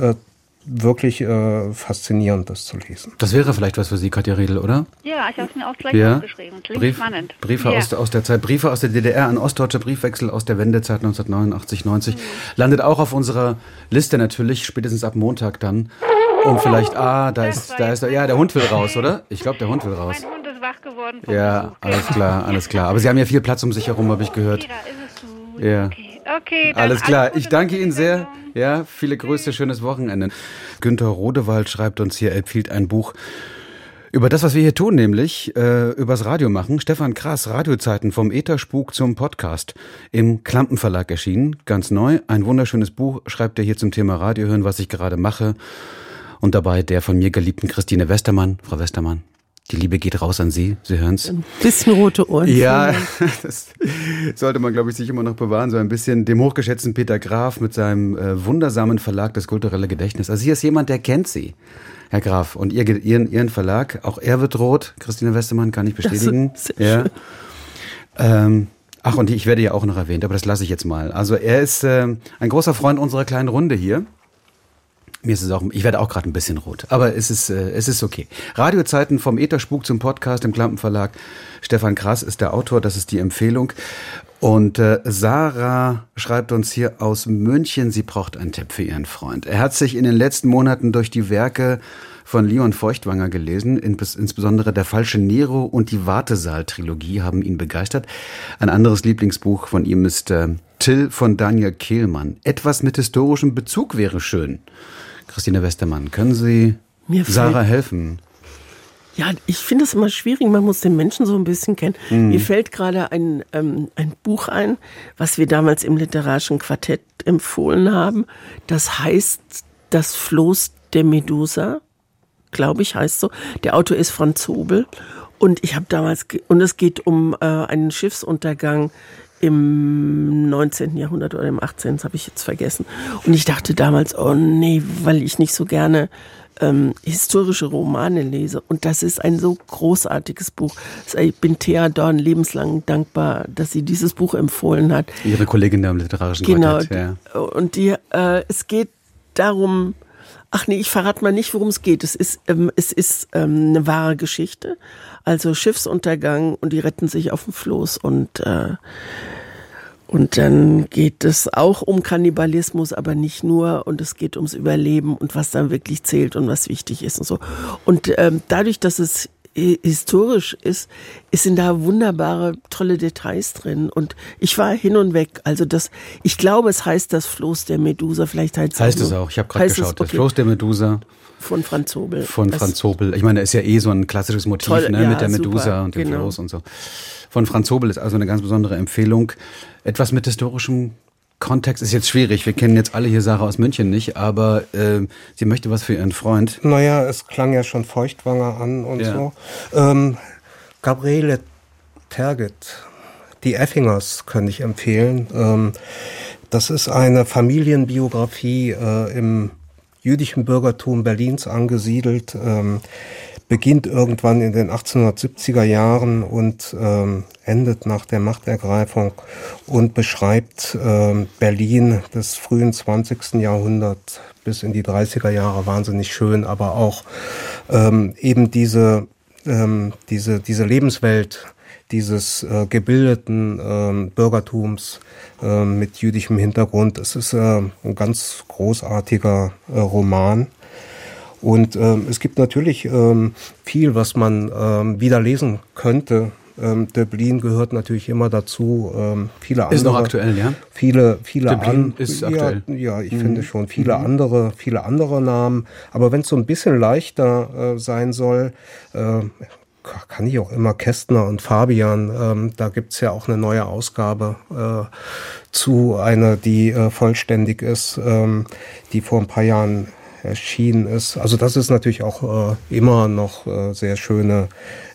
Speaker 4: wirklich äh, faszinierend, das zu lesen.
Speaker 2: Das wäre vielleicht was für Sie, Katja Riedel, oder?
Speaker 9: Ja, ich habe es mir auch gleich ja. aufgeschrieben. Klingt
Speaker 2: Brief,
Speaker 9: spannend.
Speaker 2: Briefe ja. aus, aus, der Zeit, Briefe aus der DDR, ein ostdeutscher Briefwechsel aus der Wendezeit 1989, 90. Mhm. Landet auch auf unserer Liste natürlich, spätestens ab Montag dann. Und vielleicht, ah, da ist, da ist, ja, der Hund will raus, oder? Ich glaube, der Hund will raus.
Speaker 9: Mein Hund ist wach geworden.
Speaker 2: Ja, alles klar, alles klar. Aber Sie haben ja viel Platz um sich herum, habe ich gehört.
Speaker 9: Da ist es
Speaker 2: so. Ja. Okay. Okay, alles klar. Ich danke Ihnen sehr. Ja, viele Grüße, schönes Wochenende. Günter Rodewald schreibt uns hier, er empfiehlt ein Buch Über das, was wir hier tun, nämlich äh, übers Radio machen. Stefan Krass, Radiozeiten vom Etherspuk zum Podcast. Im Klampenverlag erschienen, ganz neu. Ein wunderschönes Buch schreibt er hier zum Thema Radio hören, was ich gerade mache. Und dabei der von mir geliebten Christine Westermann. Frau Westermann, die Liebe geht raus an Sie. Sie hören es.
Speaker 3: Ein bisschen rote Ohren.
Speaker 2: Ja, das sollte man, glaube ich, sich immer noch bewahren. So ein bisschen dem hochgeschätzten Peter Graf mit seinem äh, wundersamen Verlag Das kulturelle Gedächtnis. Also hier ist jemand, der kennt Sie. Herr Graf, und ihr, ihren, ihren Verlag, auch er wird rot. Christine Westermann kann ich bestätigen. ja. Ähm, ach, und ich werde ja auch noch erwähnt, aber das lasse ich jetzt mal. Also er ist äh, ein großer Freund unserer kleinen Runde hier. Mir ist es auch, ich werde auch gerade ein bisschen rot, aber es ist, äh, es ist okay. Radiozeiten vom Etherspuk zum Podcast im Klampenverlag. Stefan Krass ist der Autor, das ist die Empfehlung. Und äh, Sarah schreibt uns hier aus München, sie braucht einen Tipp für ihren Freund. Er hat sich in den letzten Monaten durch die Werke von Leon Feuchtwanger gelesen. Insbesondere Der falsche Nero und die Wartesaal-Trilogie haben ihn begeistert. Ein anderes Lieblingsbuch von ihm ist äh, Till von Daniel Kehlmann. Etwas mit historischem Bezug wäre schön. Christine Westermann, können Sie Mir Sarah helfen?
Speaker 3: Ja, ich finde es immer schwierig. Man muss den Menschen so ein bisschen kennen. Mhm. Mir fällt gerade ein, ähm, ein Buch ein, was wir damals im literarischen Quartett empfohlen haben. Das heißt Das Floß der Medusa, glaube ich, heißt so. Der Autor ist Franz Hobel. Und ich habe damals, und es geht um äh, einen Schiffsuntergang im 19. Jahrhundert oder im 18. Das habe ich jetzt vergessen. Und ich dachte damals, oh nee, weil ich nicht so gerne ähm, historische Romane lese. Und das ist ein so großartiges Buch. Ich bin Thea Dorn lebenslang dankbar, dass sie dieses Buch empfohlen hat.
Speaker 2: Ihre Kollegin da im literarischen
Speaker 3: genau, Quartett. Ja. Und die, äh, es geht darum, ach nee, ich verrate mal nicht, worum es geht. Es ist, ähm, es ist ähm, eine wahre Geschichte. Also Schiffsuntergang und die retten sich auf dem Floß und äh, und dann geht es auch um Kannibalismus, aber nicht nur. Und es geht ums Überleben und was dann wirklich zählt und was wichtig ist und so. Und ähm, dadurch, dass es historisch ist, sind da wunderbare, tolle Details drin. Und ich war hin und weg. Also das, ich glaube, es heißt das Floß der Medusa. Vielleicht heißt,
Speaker 2: heißt es auch. Ich habe gerade geschaut. Es, okay. Das Floß der Medusa.
Speaker 3: Von Franz Hobel.
Speaker 2: Von das Franz Hobel. Ich meine, ist ja eh so ein klassisches Motiv toll, ne, ja, mit der Medusa super, und dem genau. Floß und so. Von Franz Hobel ist also eine ganz besondere Empfehlung. Etwas mit historischem Kontext ist jetzt schwierig. Wir kennen jetzt alle hier Sarah aus München nicht, aber äh, sie möchte was für ihren Freund.
Speaker 4: Naja, es klang ja schon Feuchtwanger an und ja. so. Ähm, Gabriele Terget, die Effingers könnte ich empfehlen. Ähm, das ist eine Familienbiografie äh, im jüdischen Bürgertum Berlins angesiedelt. Ähm, beginnt irgendwann in den 1870er Jahren und ähm, endet nach der Machtergreifung und beschreibt ähm, Berlin des frühen 20. Jahrhunderts bis in die 30er Jahre wahnsinnig schön, aber auch ähm, eben diese, ähm, diese, diese Lebenswelt dieses äh, gebildeten ähm, Bürgertums äh, mit jüdischem Hintergrund. Es ist äh, ein ganz großartiger äh, Roman. Und ähm, es gibt natürlich ähm, viel, was man ähm, wieder lesen könnte. Ähm, Döblin gehört natürlich immer dazu. Ähm, viele andere,
Speaker 2: ist noch aktuell, ja?
Speaker 4: Viele, viele
Speaker 2: Döblin ist
Speaker 4: ja,
Speaker 2: aktuell.
Speaker 4: Ja, ich mhm. finde schon viele mhm. andere, viele andere Namen. Aber wenn es so ein bisschen leichter äh, sein soll, äh, kann ich auch immer Kästner und Fabian. Ähm, da gibt's ja auch eine neue Ausgabe äh, zu, einer, die äh, vollständig ist, ähm, die vor ein paar Jahren erschienen ist. Also das ist natürlich auch äh, immer noch äh, sehr schöne,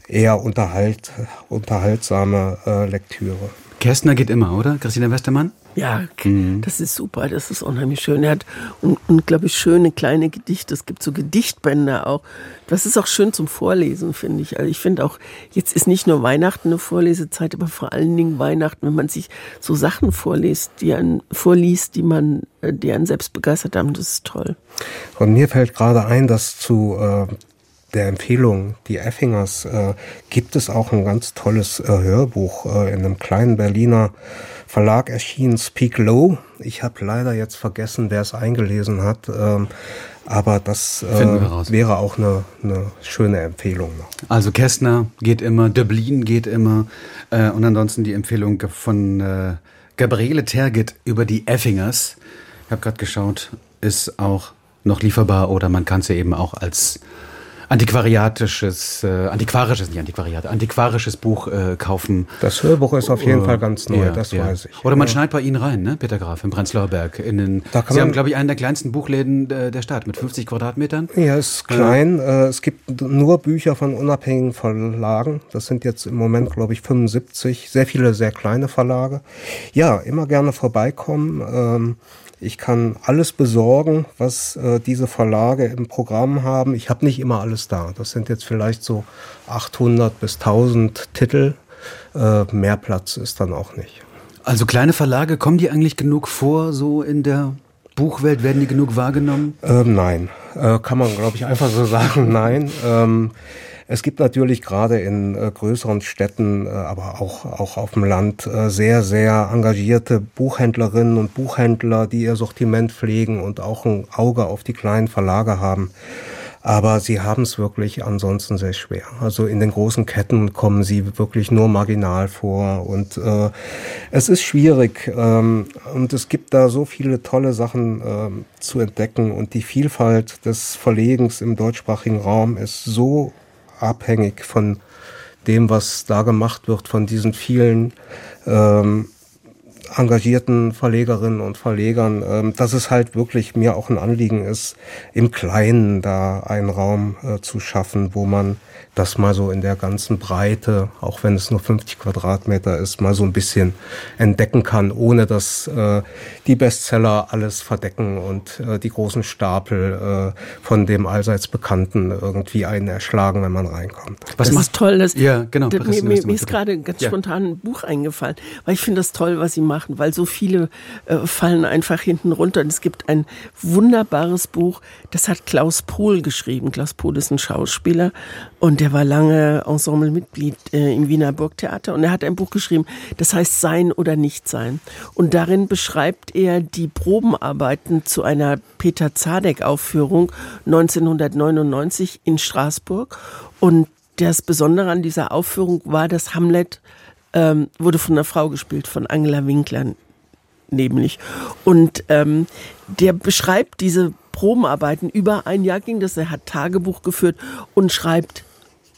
Speaker 4: eher unterhalt, unterhaltsame äh, Lektüre.
Speaker 2: Kästner geht immer, oder? Christina Westermann?
Speaker 3: Ja, mhm. das ist super, das ist unheimlich schön. Er hat unglaublich schöne kleine Gedichte. Es gibt so Gedichtbände auch. Das ist auch schön zum Vorlesen, finde ich. Also ich finde auch, jetzt ist nicht nur Weihnachten eine Vorlesezeit, aber vor allen Dingen Weihnachten, wenn man sich so Sachen vorliest, die einen vorliest, die man, äh, die einen selbst begeistert haben, das ist toll.
Speaker 4: Und mir fällt gerade ein, dass zu äh, der Empfehlung, die Effingers, äh, gibt es auch ein ganz tolles äh, Hörbuch äh, in einem kleinen Berliner Verlag erschienen, Speak Low. Ich habe leider jetzt vergessen, wer es eingelesen hat, ähm, aber das wäre auch eine, eine schöne Empfehlung noch.
Speaker 2: Also Kästner geht immer, Döblin geht immer und ansonsten die Empfehlung von Gabriele Tergit über die Effingers. Ich habe gerade geschaut, ist auch noch lieferbar oder man kann es ja eben auch als antiquariatisches, äh, antiquarisches, nicht Antiquariat, antiquarisches Buch äh, kaufen.
Speaker 4: Das Hörbuch ist auf jeden uh, Fall ganz neu, ja, das ja. weiß ich.
Speaker 2: Oder man ja. schneit bei Ihnen rein, ne, Peter Graf, im Prenzlauer Berg. In den, Sie haben, glaube ich, einen der kleinsten Buchläden der Stadt mit 50 Quadratmetern.
Speaker 4: Ja, ist klein. Äh, es gibt nur Bücher von unabhängigen Verlagen. Das sind jetzt im Moment, glaube ich, 75. Sehr viele sehr kleine Verlage. Ja, immer gerne vorbeikommen. Ähm, ich kann alles besorgen, was äh, diese Verlage im Programm haben. Ich habe nicht immer alles da. Das sind jetzt vielleicht so 800 bis 1000 Titel. Äh, mehr Platz ist dann auch nicht.
Speaker 2: Also kleine Verlage, kommen die eigentlich genug vor, so in der Buchwelt? Werden die genug wahrgenommen?
Speaker 4: Ähm, nein, äh, kann man, glaube ich, einfach so sagen. Nein. Ähm, es gibt natürlich gerade in äh, größeren Städten, äh, aber auch, auch auf dem Land äh, sehr, sehr engagierte Buchhändlerinnen und Buchhändler, die ihr Sortiment pflegen und auch ein Auge auf die kleinen Verlage haben. Aber sie haben es wirklich ansonsten sehr schwer. Also in den großen Ketten kommen sie wirklich nur marginal vor und äh, es ist schwierig ähm, und es gibt da so viele tolle Sachen ähm, zu entdecken und die Vielfalt des Verlegens im deutschsprachigen Raum ist so abhängig von dem, was da gemacht wird, von diesen vielen ähm, engagierten Verlegerinnen und Verlegern, ähm, dass es halt wirklich mir auch ein Anliegen ist, im Kleinen da einen Raum äh, zu schaffen, wo man das mal so in der ganzen Breite, auch wenn es nur 50 Quadratmeter ist, mal so ein bisschen entdecken kann, ohne dass äh, die Bestseller alles verdecken und äh, die großen Stapel äh, von dem allseits Bekannten irgendwie einen erschlagen, wenn man reinkommt.
Speaker 3: Was das ist toll, dass, ja, genau, das, mir, mir, mir ist gerade ganz ja. spontan ein Buch eingefallen, weil ich finde das toll, was Sie machen, weil so viele äh, fallen einfach hinten runter. Und es gibt ein wunderbares Buch, das hat Klaus Pohl geschrieben. Klaus Pohl ist ein Schauspieler und der war lange Ensemblemitglied äh, im Wiener Burgtheater und er hat ein Buch geschrieben, das heißt Sein oder Nicht-Sein. Und darin beschreibt er die Probenarbeiten zu einer Peter Zadek-Aufführung 1999 in Straßburg. Und das Besondere an dieser Aufführung war, dass Hamlet ähm, wurde von einer Frau gespielt, von Angela Winkler nämlich. Und ähm, der beschreibt diese Probenarbeiten. Über ein Jahr ging das. Er hat Tagebuch geführt und schreibt er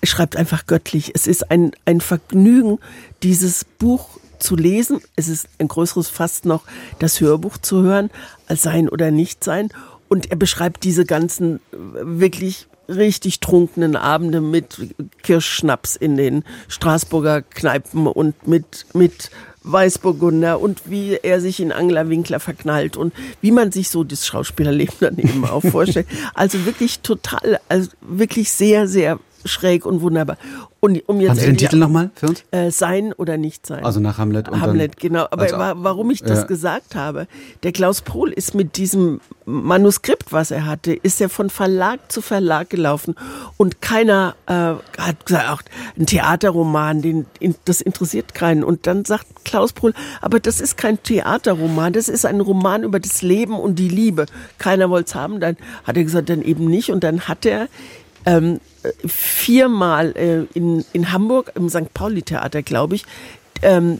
Speaker 3: schreibt einfach göttlich. Es ist ein, ein Vergnügen, dieses Buch zu lesen. Es ist ein größeres fast noch, das Hörbuch zu hören, als sein oder nicht sein. Und er beschreibt diese ganzen wirklich richtig trunkenen Abende mit Kirschschnaps in den Straßburger Kneipen und mit, mit Weißburgunder und wie er sich in Angela Winkler verknallt und wie man sich so das Schauspielerleben daneben auch vorstellt. Also wirklich total, also wirklich sehr, sehr schräg und wunderbar. Und um jetzt
Speaker 2: Haben Sie den Titel nochmal für uns?
Speaker 3: Äh, sein oder nicht sein.
Speaker 2: Also nach Hamlet.
Speaker 3: Und Hamlet, genau. Aber also, warum ich das ja. gesagt habe, der Klaus Pohl ist mit diesem Manuskript, was er hatte, ist er von Verlag zu Verlag gelaufen und keiner äh, hat gesagt, ein Theaterroman, den, das interessiert keinen. Und dann sagt Klaus Pohl, aber das ist kein Theaterroman, das ist ein Roman über das Leben und die Liebe. Keiner wollte es haben, dann hat er gesagt, dann eben nicht. Und dann hat er ähm, viermal äh, in, in Hamburg im St. Pauli-Theater, glaube ich, ähm,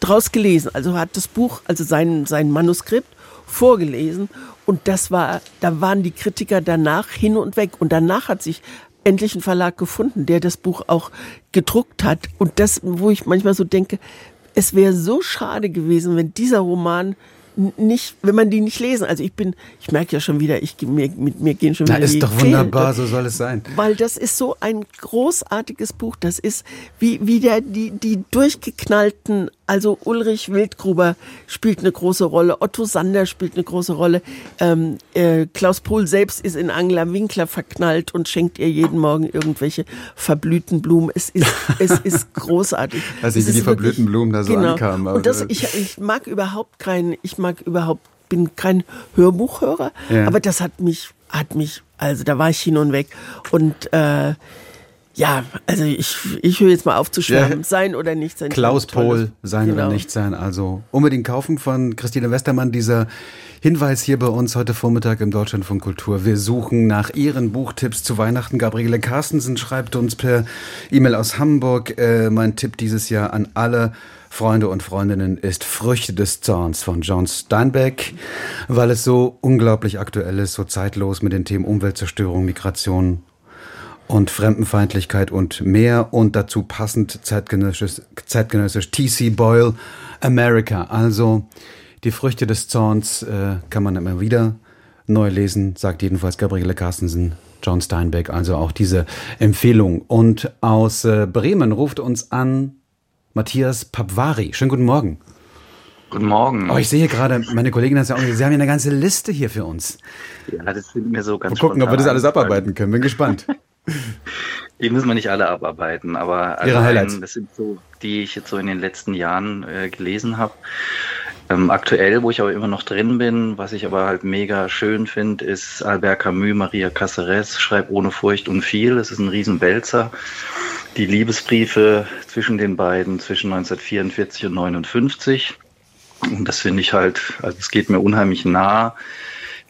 Speaker 3: draus gelesen. Also hat das Buch, also sein, sein Manuskript vorgelesen und das war, da waren die Kritiker danach hin und weg und danach hat sich endlich ein Verlag gefunden, der das Buch auch gedruckt hat und das, wo ich manchmal so denke, es wäre so schade gewesen, wenn dieser Roman nicht, wenn man die nicht lesen. Also ich bin, ich merke ja schon wieder, ich mir, mit mir gehen schon wieder.
Speaker 2: Na, ist doch wunderbar, so soll es sein.
Speaker 3: Weil das ist so ein großartiges Buch. Das ist wie, wie der, die, die durchgeknallten, also Ulrich Wildgruber spielt eine große Rolle, Otto Sander spielt eine große Rolle, ähm, äh, Klaus Pohl selbst ist in Angela Winkler verknallt und schenkt ihr jeden Morgen irgendwelche verblühten Blumen. Es ist, es ist großartig.
Speaker 2: Weiß ich, wie die verblühten Blumen da so
Speaker 3: genau.
Speaker 2: ankamen.
Speaker 3: Und das, ich, ich mag überhaupt keinen, ich mag überhaupt, bin kein Hörbuchhörer, ja. aber das hat mich, hat mich, also da war ich hin und weg. Und äh, ja, also ich, ich höre jetzt mal auf zu schwärmen. Ja. Sein oder nicht sein.
Speaker 2: Klaus Pohl, sein genau. oder nicht sein. Also unbedingt kaufen von Christine Westermann. Dieser Hinweis hier bei uns heute Vormittag im Deutschland von Kultur. Wir suchen nach Ihren Buchtipps zu Weihnachten. Gabriele Carstensen schreibt uns per E-Mail aus Hamburg. Äh, mein Tipp dieses Jahr an alle Freunde und Freundinnen ist Früchte des Zorns von John Steinbeck, weil es so unglaublich aktuell ist, so zeitlos mit den Themen Umweltzerstörung, Migration und Fremdenfeindlichkeit und mehr und dazu passend zeitgenössisch, zeitgenössisch T.C. Boyle, America. Also die Früchte des Zorns äh, kann man immer wieder neu lesen, sagt jedenfalls Gabriele Carstensen, John Steinbeck, also auch diese Empfehlung. Und aus äh, Bremen ruft uns an Matthias Papvari. Schönen guten Morgen.
Speaker 10: Guten Morgen.
Speaker 2: Oh, ich sehe gerade, meine Kollegin hat ja auch gesagt, Sie haben ja eine ganze Liste hier für uns.
Speaker 10: Ja, das sind mir so ganz
Speaker 2: Mal gucken, ob wir das alles abarbeiten können. Bin gespannt.
Speaker 10: Die müssen wir nicht alle abarbeiten, aber
Speaker 2: Ihre Highlights.
Speaker 10: das sind so, die ich jetzt so in den letzten Jahren äh, gelesen habe. Ähm, aktuell, wo ich aber immer noch drin bin, was ich aber halt mega schön finde, ist Albert Camus, Maria Caceres, Schreib ohne Furcht und viel. Es ist ein Riesenwälzer. Die Liebesbriefe zwischen den beiden, zwischen 1944 und 1959. Und das finde ich halt, also es geht mir unheimlich nah.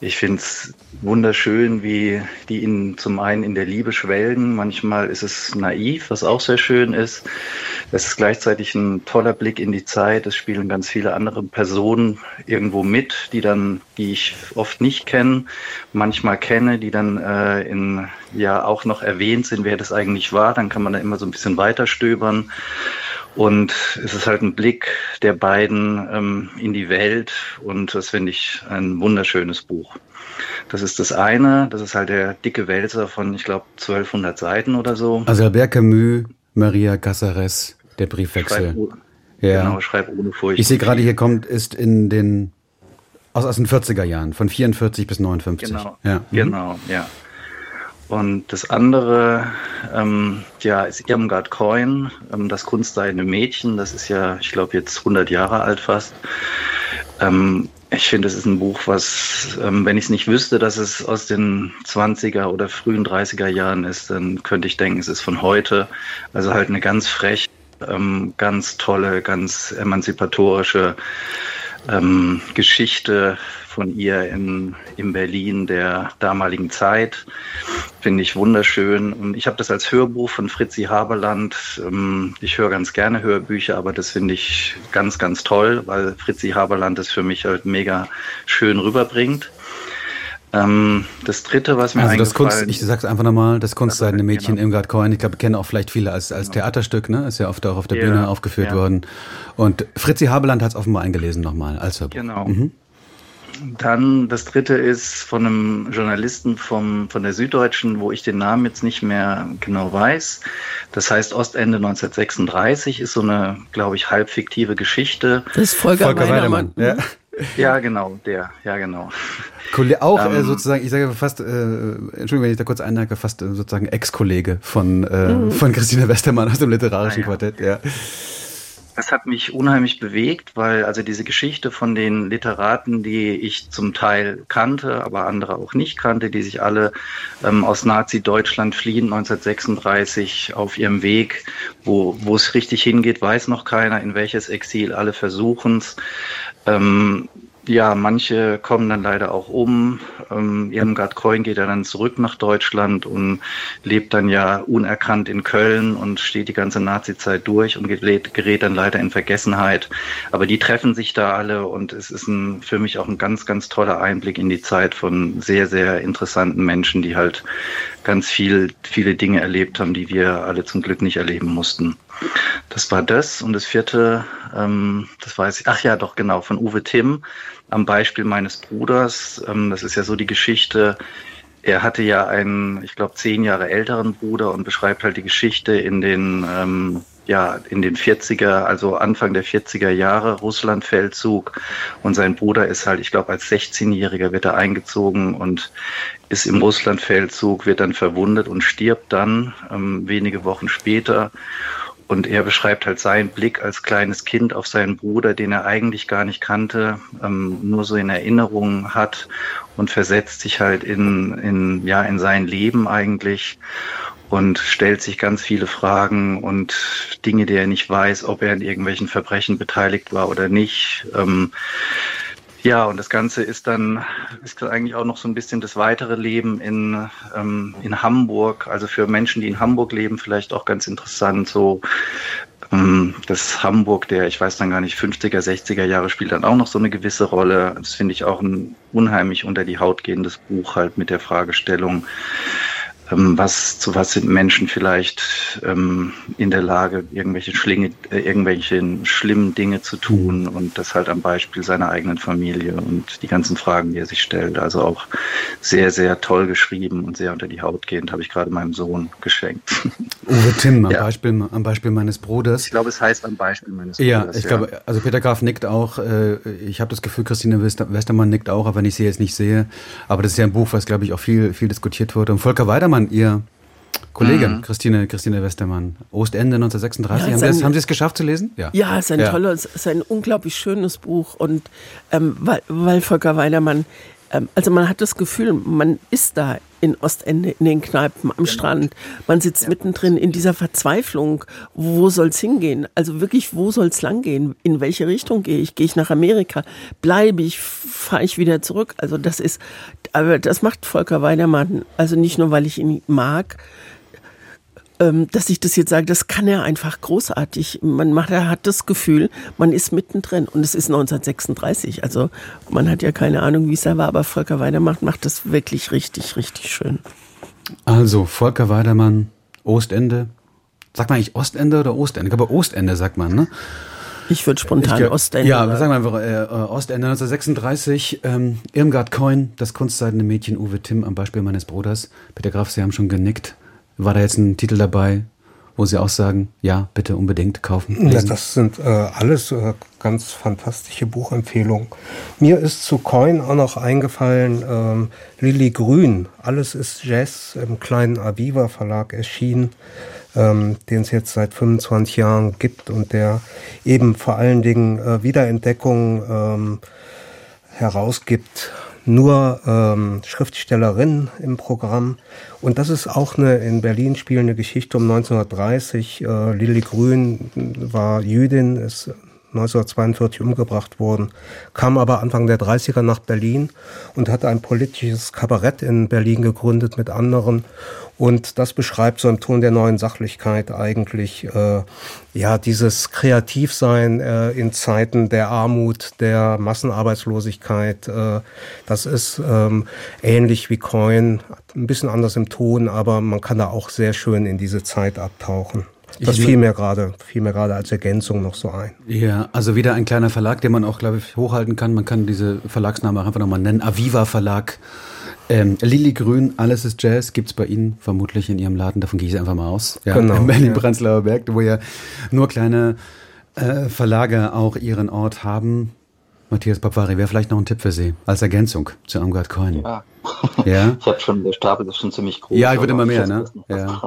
Speaker 10: Ich finde es wunderschön, wie die in, zum einen in der Liebe schwelgen. Manchmal ist es naiv, was auch sehr schön ist. Es ist gleichzeitig ein toller Blick in die Zeit. Es spielen ganz viele andere Personen irgendwo mit, die dann, die ich oft nicht kenne, manchmal kenne, die dann äh, in, ja auch noch erwähnt sind, wer das eigentlich war. Dann kann man da immer so ein bisschen weiter stöbern. Und es ist halt ein Blick der beiden ähm, in die Welt und das finde ich ein wunderschönes Buch. Das ist das eine, das ist halt der dicke Wälzer von, ich glaube, 1200 Seiten oder so.
Speaker 2: Also Albert Camus, Maria Casares, der Briefwechsel.
Speaker 10: Schreib,
Speaker 2: ja.
Speaker 10: Genau, schreib ohne Furcht.
Speaker 2: Ich sehe gerade, hier kommt, ist in den, aus, aus den 40er Jahren, von 44 bis 59.
Speaker 10: Genau,
Speaker 2: ja. Mhm.
Speaker 10: genau, ja. Und das andere, ähm, ja, ist Irmgard Coin, ähm, das kunstseidene Mädchen. Das ist ja, ich glaube, jetzt 100 Jahre alt fast. Ähm, ich finde, es ist ein Buch, was, ähm, wenn ich es nicht wüsste, dass es aus den 20er oder frühen 30er Jahren ist, dann könnte ich denken, es ist von heute. Also halt eine ganz frech, ähm, ganz tolle, ganz emanzipatorische ähm, Geschichte von ihr in, in Berlin der damaligen Zeit. Finde ich wunderschön. Und ich habe das als Hörbuch von Fritzi Haberland. Ähm, ich höre ganz gerne Hörbücher, aber das finde ich ganz, ganz toll, weil Fritzi Haberland es für mich halt mega schön rüberbringt. Ähm, das dritte, was mir
Speaker 2: Also das Kunst, ich sag's einfach nochmal, das Kunstseidene
Speaker 10: genau.
Speaker 2: Mädchen Irmgard Coin, ich glaube, kennen auch vielleicht viele als, als Theaterstück, ne? Ist ja oft auch auf der
Speaker 10: Ja,
Speaker 2: Bühne aufgeführt
Speaker 10: ja.
Speaker 2: worden. Und Fritzi Habeland hat es offenbar eingelesen nochmal als Hörbuch.
Speaker 10: Genau.
Speaker 2: Mhm.
Speaker 10: Dann das dritte ist von einem Journalisten vom, von der Süddeutschen, wo ich den Namen jetzt nicht mehr genau weiß. Das heißt Ostende 1936 ist so eine, glaube ich, halbfiktive Geschichte.
Speaker 3: Das ist Volker,
Speaker 2: Volker
Speaker 3: Weidermann.
Speaker 2: Weidermann. Ja.
Speaker 10: Ja, genau, der, ja, genau.
Speaker 2: Kolle- Auch äh,
Speaker 10: Ähm,
Speaker 2: sozusagen, ich sage fast, äh, Entschuldigung, wenn ich da kurz einhacke, fast äh, sozusagen Ex-Kollege von, äh, von Christine Westermann aus dem literarischen
Speaker 10: Ah, ja.
Speaker 2: Quartett. Ja.
Speaker 10: Das hat mich unheimlich bewegt, weil also diese Geschichte von den Literaten, die ich zum Teil kannte, aber andere auch nicht kannte, die sich alle ähm, aus Nazi-Deutschland fliehen 1936 auf ihrem Weg, wo, wo es richtig hingeht, weiß noch keiner, in welches Exil, alle versuchen es. Ähm, ja, manche kommen dann leider auch um. Ähm, Irmgard Coin geht ja dann zurück nach Deutschland und lebt dann ja unerkannt in Köln und steht die ganze Nazi-Zeit durch und gerät, dann leider in Vergessenheit. Aber die treffen sich da alle und es ist ein, für mich auch ein ganz, ganz toller Einblick in die Zeit von sehr, sehr interessanten Menschen, die halt ganz viel, viele Dinge erlebt haben, die wir alle zum Glück nicht erleben mussten. Das war das. Und das vierte, ähm, das weiß ich, ach ja, doch genau, von Uwe Timm am Beispiel meines Bruders. Ähm, das ist ja so die Geschichte. Er hatte ja einen, ich glaube, zehn Jahre älteren Bruder und beschreibt halt die Geschichte in den, ähm, ja, in den 40er, also Anfang der 40er Jahre, Russlandfeldzug. Und sein Bruder ist halt, ich glaube, als 16-Jähriger wird er eingezogen und ist im Russlandfeldzug, wird dann verwundet und stirbt dann ähm, wenige Wochen später. Und er beschreibt halt seinen Blick als kleines Kind auf seinen Bruder, den er eigentlich gar nicht kannte, ähm, nur so in Erinnerung hat und versetzt sich halt in, in, ja, in sein Leben eigentlich und stellt sich ganz viele Fragen und Dinge, die er nicht weiß, ob er in irgendwelchen Verbrechen beteiligt war oder nicht. Ähm, ja, und das Ganze ist dann ist eigentlich auch noch so ein bisschen das weitere Leben in, ähm, in Hamburg. Also für Menschen, die in Hamburg leben, vielleicht auch ganz interessant. So ähm, das Hamburg der, ich weiß dann gar nicht, 50er, 60er Jahre spielt dann auch noch so eine gewisse Rolle. Das finde ich auch ein unheimlich unter die Haut gehendes Buch halt mit der Fragestellung, was, zu was sind Menschen vielleicht ähm, in der Lage, irgendwelche, Schlinge, äh, irgendwelche schlimmen Dinge zu tun und das halt am Beispiel seiner eigenen Familie und die ganzen Fragen, die er sich stellt. Also auch sehr, sehr toll geschrieben und sehr unter die Haut gehend, habe ich gerade meinem Sohn geschenkt.
Speaker 2: Uwe Timm, am, ja. Beispiel, am Beispiel meines Bruders.
Speaker 10: Ich glaube, es heißt am Beispiel meines
Speaker 2: ja, Bruders. Ich ja, ich glaube, also Peter Graf nickt auch. Äh, ich habe das Gefühl, Christine Westermann nickt auch, aber wenn ich sie jetzt nicht sehe. Aber das ist ja ein Buch, was, glaube ich, auch viel, viel diskutiert wurde. Und Volker Weidermann, ihr Kollege, mhm. Christine, Christine Westermann, Ostende 1936. Ja, haben, ein, Sie es, haben Sie es geschafft zu lesen?
Speaker 3: Ja, ja es ist ein ja. tolles, es ist ein unglaublich schönes Buch. Und ähm, weil, weil Volker Weidermann also man hat das Gefühl, man ist da in Ostende, in den Kneipen, am genau. Strand. Man sitzt ja. mittendrin in dieser Verzweiflung. Wo soll's hingehen? Also wirklich, wo soll's langgehen? In welche Richtung gehe ich? Gehe ich nach Amerika? Bleibe ich? Fahre ich wieder zurück? Also das ist, aber das macht Volker Weidermann. Also nicht nur, weil ich ihn mag, ähm, dass ich das jetzt sage, das kann er einfach großartig. Man macht, er hat das Gefühl, man ist mittendrin und es ist 1936. Also man hat ja keine Ahnung, wie es da war, aber Volker Weidermann macht das wirklich richtig, richtig schön.
Speaker 2: Also Volker Weidermann, Ostende. Sagt man eigentlich Ostende oder Ostende? Ich glaube Ostende sagt man, ne?
Speaker 3: Ich würde spontan ich, Ostende.
Speaker 2: Ja, wir sagen einfach äh, Ostende 1936. Ähm, Irmgard Coin, das kunstseidene Mädchen Uwe Timm am Beispiel meines Bruders. Peter Graf, Sie haben schon genickt. War da jetzt ein Titel dabei, wo Sie auch sagen, ja, bitte unbedingt kaufen?
Speaker 4: Ja, das sind äh, alles äh, ganz fantastische Buchempfehlungen. Mir ist zu Coin auch noch eingefallen, ähm, Lilly Grün, Alles ist Jazz im kleinen Aviva Verlag erschienen, ähm, den es jetzt seit 25 Jahren gibt und der eben vor allen Dingen äh, Wiederentdeckungen ähm, herausgibt nur ähm, Schriftstellerinnen im Programm. Und das ist auch eine in Berlin spielende Geschichte um 1930. Äh, Lilly Grün war Jüdin, ist 1942 umgebracht worden, kam aber Anfang der 30er nach Berlin und hatte ein politisches Kabarett in Berlin gegründet mit anderen. Und das beschreibt so im Ton der neuen Sachlichkeit eigentlich äh, ja dieses Kreativsein äh, in Zeiten der Armut, der Massenarbeitslosigkeit. Äh, das ist ähm, ähnlich wie Coin, ein bisschen anders im Ton, aber man kann da auch sehr schön in diese Zeit abtauchen. Das fiel mir gerade, fiel mir gerade als Ergänzung noch so ein.
Speaker 2: Ja, also wieder ein kleiner Verlag, den man auch, glaube ich, hochhalten kann. Man kann diese Verlagsname auch einfach nochmal nennen. Aviva Verlag. Ähm, Lilly Grün, Alles ist Jazz, gibt es bei Ihnen vermutlich in Ihrem Laden, davon gehe ich einfach mal aus. Ja, genau. In Berlin-Prenzlauer Berg, wo ja nur kleine äh, Verlage auch ihren Ort haben. Matthias Papari, wäre vielleicht noch ein Tipp für Sie als Ergänzung zu Irmgard Coin.
Speaker 10: Ja. ja? Ich habe schon, der Stapel ist schon ziemlich groß.
Speaker 2: Ja, ich würde immer mehr, ne? Ja.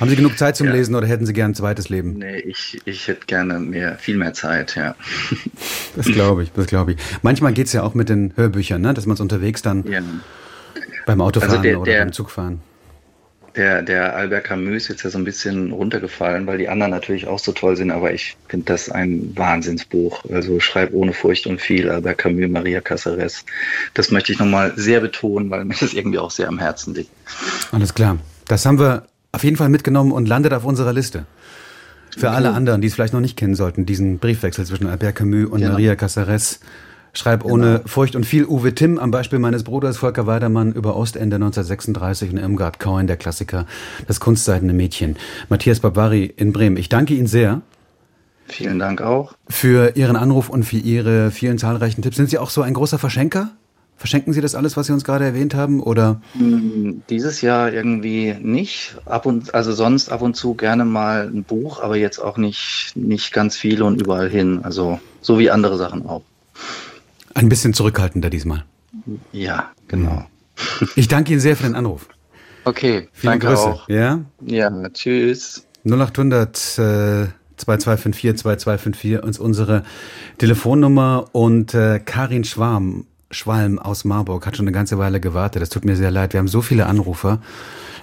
Speaker 2: Haben Sie genug Zeit zum ja. Lesen oder hätten Sie gern ein zweites Leben?
Speaker 10: Nee, ich, ich hätte gerne mehr, viel mehr Zeit, ja.
Speaker 2: Das glaube ich, das glaube ich. Manchmal geht es ja auch mit den Hörbüchern, ne? dass man es unterwegs dann ja. beim Autofahren also der, oder der, beim Zugfahren.
Speaker 10: Der, der Albert Camus ist jetzt ja so ein bisschen runtergefallen, weil die anderen natürlich auch so toll sind, aber ich finde das ein Wahnsinnsbuch. Also Schreib ohne Furcht und viel, Albert Camus, Maria Caceres. Das möchte ich nochmal sehr betonen, weil mir das irgendwie auch sehr am Herzen liegt.
Speaker 2: Alles klar. Das haben wir auf jeden Fall mitgenommen und landet auf unserer Liste. Für alle anderen, die es vielleicht noch nicht kennen sollten, diesen Briefwechsel zwischen Albert Camus und ja. Maria Casares. Schreib ohne genau. Furcht und viel Uwe Timm am Beispiel meines Bruders Volker Weidermann über Ostende 1936 und Irmgard Cohen, der Klassiker, das kunstseidene Mädchen. Matthias Babari in Bremen. Ich danke Ihnen sehr.
Speaker 10: Vielen Dank auch.
Speaker 2: Für Ihren Anruf und für Ihre vielen zahlreichen Tipps. Sind Sie auch so ein großer Verschenker? Verschenken Sie das alles, was Sie uns gerade erwähnt haben, oder?
Speaker 10: Hm, dieses Jahr irgendwie nicht. Ab und also sonst ab und zu gerne mal ein Buch, aber jetzt auch nicht nicht ganz viele und überall hin. Also so wie andere Sachen auch.
Speaker 2: Ein bisschen zurückhaltender diesmal.
Speaker 10: Ja, genau.
Speaker 2: Ich danke Ihnen sehr für den Anruf.
Speaker 10: Okay,
Speaker 2: Viele danke Grüße.
Speaker 10: auch. Ja? Ja, tschüss.
Speaker 2: 0800 äh, 2254 2254 ist unsere Telefonnummer und äh, Karin Schwarm Schwalm aus Marburg hat schon eine ganze Weile gewartet. Das tut mir sehr leid. Wir haben so viele Anrufer.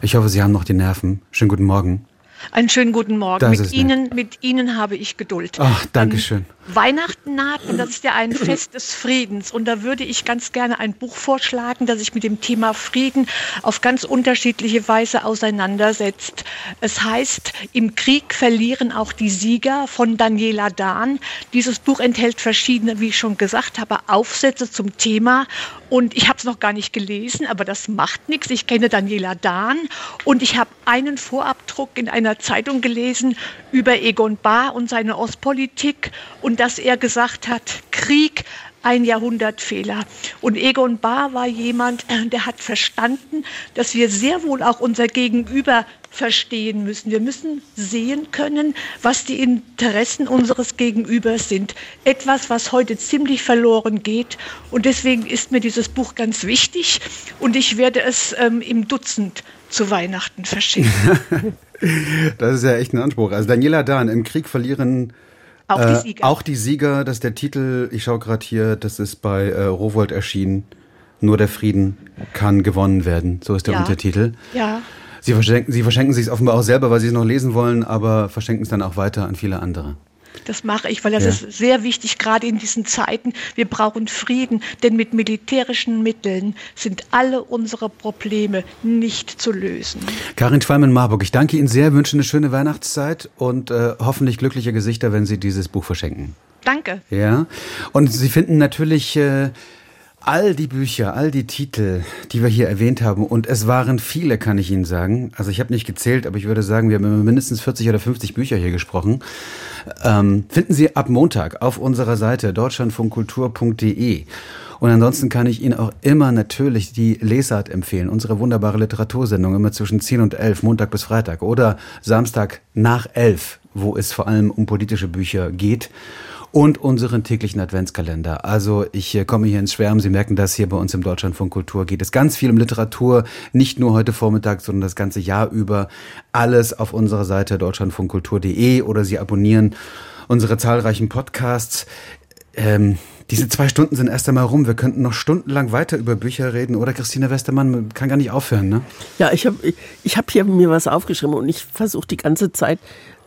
Speaker 2: Ich hoffe, Sie haben noch die Nerven. Schönen guten Morgen.
Speaker 11: Einen schönen guten Morgen.
Speaker 2: Das
Speaker 11: mit
Speaker 2: ist nett.
Speaker 11: Ihnen, mit Ihnen habe ich Geduld.
Speaker 2: Ach, danke schön.
Speaker 11: Weihnachten naht und das ist ja ein Fest des Friedens. Und da würde ich ganz gerne ein Buch vorschlagen, das sich mit dem Thema Frieden auf ganz unterschiedliche Weise auseinandersetzt. Es heißt, im Krieg verlieren auch die Sieger von Daniela Dahn. Dieses Buch enthält verschiedene, wie ich schon gesagt habe, Aufsätze zum Thema. Und ich habe es noch gar nicht gelesen, aber das macht nichts. Ich kenne Daniela Dahn und ich habe einen Vorabdruck in einer Zeitung gelesen über Egon Bahr und seine Ostpolitik und dass er gesagt hat, Krieg ein Jahrhundertfehler. Und Egon Bahr war jemand, äh, der hat verstanden, dass wir sehr wohl auch unser Gegenüber verstehen müssen. Wir müssen sehen können, was die Interessen unseres Gegenübers sind. Etwas, was heute ziemlich verloren geht. Und deswegen ist mir dieses Buch ganz wichtig und ich werde es ähm, im Dutzend zu Weihnachten verschicken.
Speaker 2: Das ist ja echt ein Anspruch. Also Daniela Dahn, im Krieg verlieren
Speaker 11: Auch die Sieger.
Speaker 2: auch die Sieger, das ist der Titel, ich schaue gerade hier, das ist bei äh, Rowold erschienen. Nur der Frieden kann gewonnen werden. So ist der
Speaker 11: Ja.
Speaker 2: Untertitel.
Speaker 11: Ja.
Speaker 2: Sie verschenken, Sie verschenken sich offenbar auch selber, weil Sie es noch lesen wollen, aber verschenken es dann auch weiter an viele andere.
Speaker 11: Das mache ich, weil das
Speaker 2: Ja.
Speaker 11: ist sehr wichtig, gerade in diesen Zeiten. Wir brauchen Frieden, denn mit militärischen Mitteln sind alle unsere Probleme nicht zu lösen.
Speaker 2: Karin Schwalmen-Marburg, ich danke Ihnen sehr, wünsche eine schöne Weihnachtszeit und äh, hoffentlich glückliche Gesichter, wenn Sie dieses Buch verschenken.
Speaker 11: Danke.
Speaker 2: Ja. Und Sie finden natürlich äh, all die Bücher, all die Titel, die wir hier erwähnt haben, und es waren viele, kann ich Ihnen sagen. Also ich habe nicht gezählt, aber ich würde sagen, wir haben mindestens 40 oder 50 Bücher hier gesprochen. Ähm, finden Sie ab Montag auf unserer Seite deutschlandfunkkultur.de. Und ansonsten kann ich Ihnen auch immer natürlich die Lesart empfehlen. Unsere wunderbare Literatursendung immer zwischen 10 und 11, Montag bis Freitag. Oder Samstag nach 11, wo es vor allem um politische Bücher geht und unseren täglichen Adventskalender. Also ich äh, komme hier ins Schwärmen. Sie merken das hier bei uns im Deutschlandfunk Kultur geht es ganz viel um Literatur, nicht nur heute Vormittag, sondern das ganze Jahr über. Alles auf unserer Seite deutschlandfunkkultur.de oder Sie abonnieren unsere zahlreichen Podcasts. Ähm, diese zwei Stunden sind erst einmal rum. Wir könnten noch stundenlang weiter über Bücher reden. Oder Christina Westermann man kann gar nicht aufhören, ne?
Speaker 3: Ja, ich habe ich hab hier mir was aufgeschrieben und ich versuche die ganze Zeit,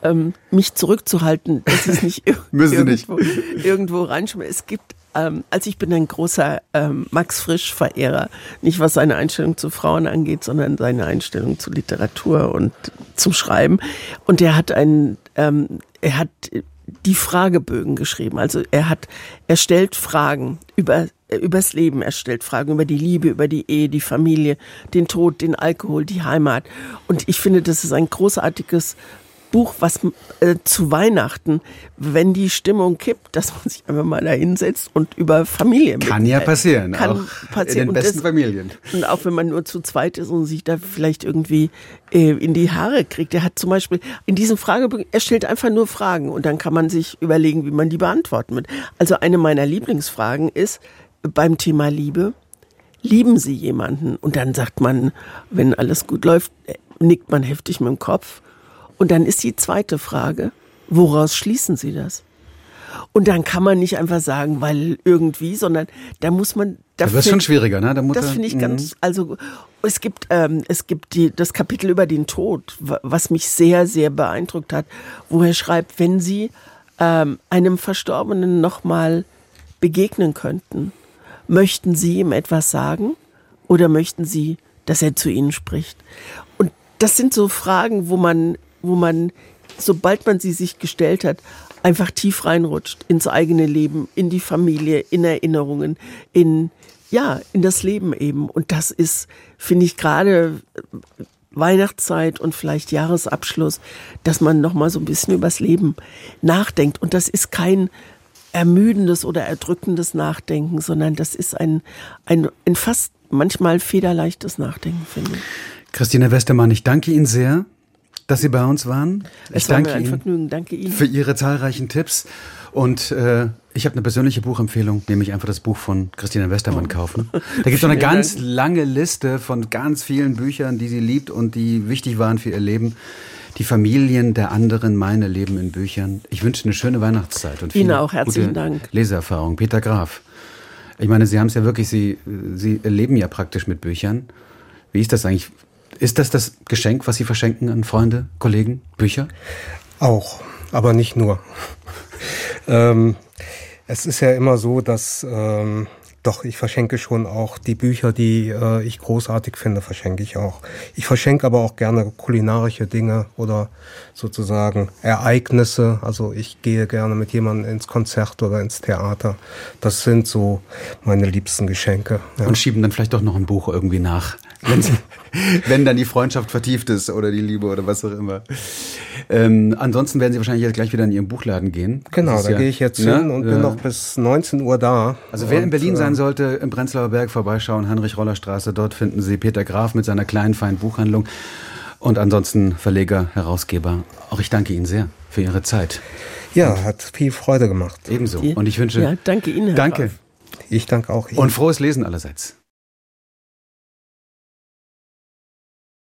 Speaker 3: ähm, mich zurückzuhalten, dass es nicht,
Speaker 2: Müssen Sie nicht.
Speaker 3: irgendwo, irgendwo reinschmeißt. Es gibt, ähm, also ich bin ein großer ähm, Max Frisch-Verehrer, nicht was seine Einstellung zu Frauen angeht, sondern seine Einstellung zu Literatur und zum Schreiben. Und er hat einen, ähm, er hat die Fragebögen geschrieben. Also er hat, er stellt Fragen über übers Leben. Er stellt Fragen über die Liebe, über die Ehe, die Familie, den Tod, den Alkohol, die Heimat. Und ich finde, das ist ein großartiges Buch, was äh, zu Weihnachten, wenn die Stimmung kippt, dass man sich einfach mal da hinsetzt und über Familie
Speaker 2: Kann ja
Speaker 3: äh,
Speaker 2: passieren,
Speaker 3: Kann
Speaker 2: auch
Speaker 3: passieren.
Speaker 2: in den
Speaker 3: Und
Speaker 2: besten
Speaker 3: das-
Speaker 2: Familien.
Speaker 3: und auch wenn man nur zu zweit ist und sich da vielleicht irgendwie äh, in die Haare kriegt. Er hat zum Beispiel in diesem Fragebogen, er stellt einfach nur Fragen und dann kann man sich überlegen, wie man die beantworten wird. Also eine meiner Lieblingsfragen ist beim Thema Liebe, lieben Sie jemanden? Und dann sagt man, wenn alles gut läuft, äh, nickt man heftig mit dem Kopf. Und dann ist die zweite Frage, woraus schließen Sie das? Und dann kann man nicht einfach sagen, weil irgendwie, sondern da muss man.
Speaker 2: Da wird's schon schwieriger, ne? Da muss
Speaker 3: das finde ich
Speaker 2: mhm.
Speaker 3: ganz. Also es gibt ähm, es gibt die, das Kapitel über den Tod, wa- was mich sehr sehr beeindruckt hat, wo er schreibt, wenn Sie ähm, einem Verstorbenen nochmal begegnen könnten, möchten Sie ihm etwas sagen oder möchten Sie, dass er zu Ihnen spricht? Und das sind so Fragen, wo man, wo man, sobald man sie sich gestellt hat, einfach tief reinrutscht ins eigene Leben, in die Familie, in Erinnerungen, in, ja, in das Leben eben. Und das ist, finde ich, gerade Weihnachtszeit und vielleicht Jahresabschluss, dass man nochmal so ein bisschen übers Leben nachdenkt. Und das ist kein ermüdendes oder erdrückendes Nachdenken, sondern das ist ein, ein, ein fast manchmal federleichtes Nachdenken, finde ich.
Speaker 2: Christina Westermann, ich danke Ihnen sehr, dass Sie bei uns waren.
Speaker 3: Es
Speaker 2: ich
Speaker 3: war
Speaker 2: danke
Speaker 3: mir ein
Speaker 2: Ihnen
Speaker 3: Vergnügen. Danke Ihnen.
Speaker 2: für Ihre zahlreichen Tipps. Und äh, ich habe eine persönliche Buchempfehlung, nämlich einfach das Buch von Christina Westermann kaufen. Da gibt es eine ganz
Speaker 3: Dank.
Speaker 2: lange Liste von ganz vielen Büchern, die sie liebt und die wichtig waren für ihr Leben. Die Familien der anderen, meine Leben in Büchern. Ich wünsche eine schöne Weihnachtszeit und
Speaker 3: Ihnen auch. Herzlichen Dank.
Speaker 2: Leseerfahrung. Peter Graf. Ich meine, Sie haben es ja wirklich, Sie, Sie leben ja praktisch mit Büchern. Wie ist das eigentlich? Ist das das Geschenk, was Sie verschenken an Freunde, Kollegen, Bücher?
Speaker 4: Auch, aber nicht nur. ähm, es ist ja immer so, dass ähm, doch, ich verschenke schon auch die Bücher, die äh, ich großartig finde, verschenke ich auch. Ich verschenke aber auch gerne kulinarische Dinge oder sozusagen Ereignisse. Also ich gehe gerne mit jemandem ins Konzert oder ins Theater. Das sind so meine liebsten Geschenke.
Speaker 2: Ja. Und schieben dann vielleicht doch noch ein Buch irgendwie nach. Wenn, wenn dann die Freundschaft vertieft ist oder die Liebe oder was auch immer. Ähm, ansonsten werden Sie wahrscheinlich jetzt gleich wieder in Ihren Buchladen gehen.
Speaker 4: Genau, da ja, gehe ich jetzt ne? hin und bin noch bis 19 Uhr da.
Speaker 2: Also wer und, in Berlin äh, sein sollte, im Prenzlauer Berg vorbeischauen, Heinrich-Roller-Straße, dort finden Sie Peter Graf mit seiner kleinen, feinen Buchhandlung. Und ansonsten Verleger, Herausgeber. Auch ich danke Ihnen sehr für Ihre Zeit.
Speaker 4: Ja, und hat viel Freude gemacht.
Speaker 2: Ebenso. Und ich wünsche.
Speaker 3: Ja, danke Ihnen. Herr
Speaker 2: danke.
Speaker 4: Graf. Ich danke auch
Speaker 2: Ihnen. Und frohes Lesen allerseits.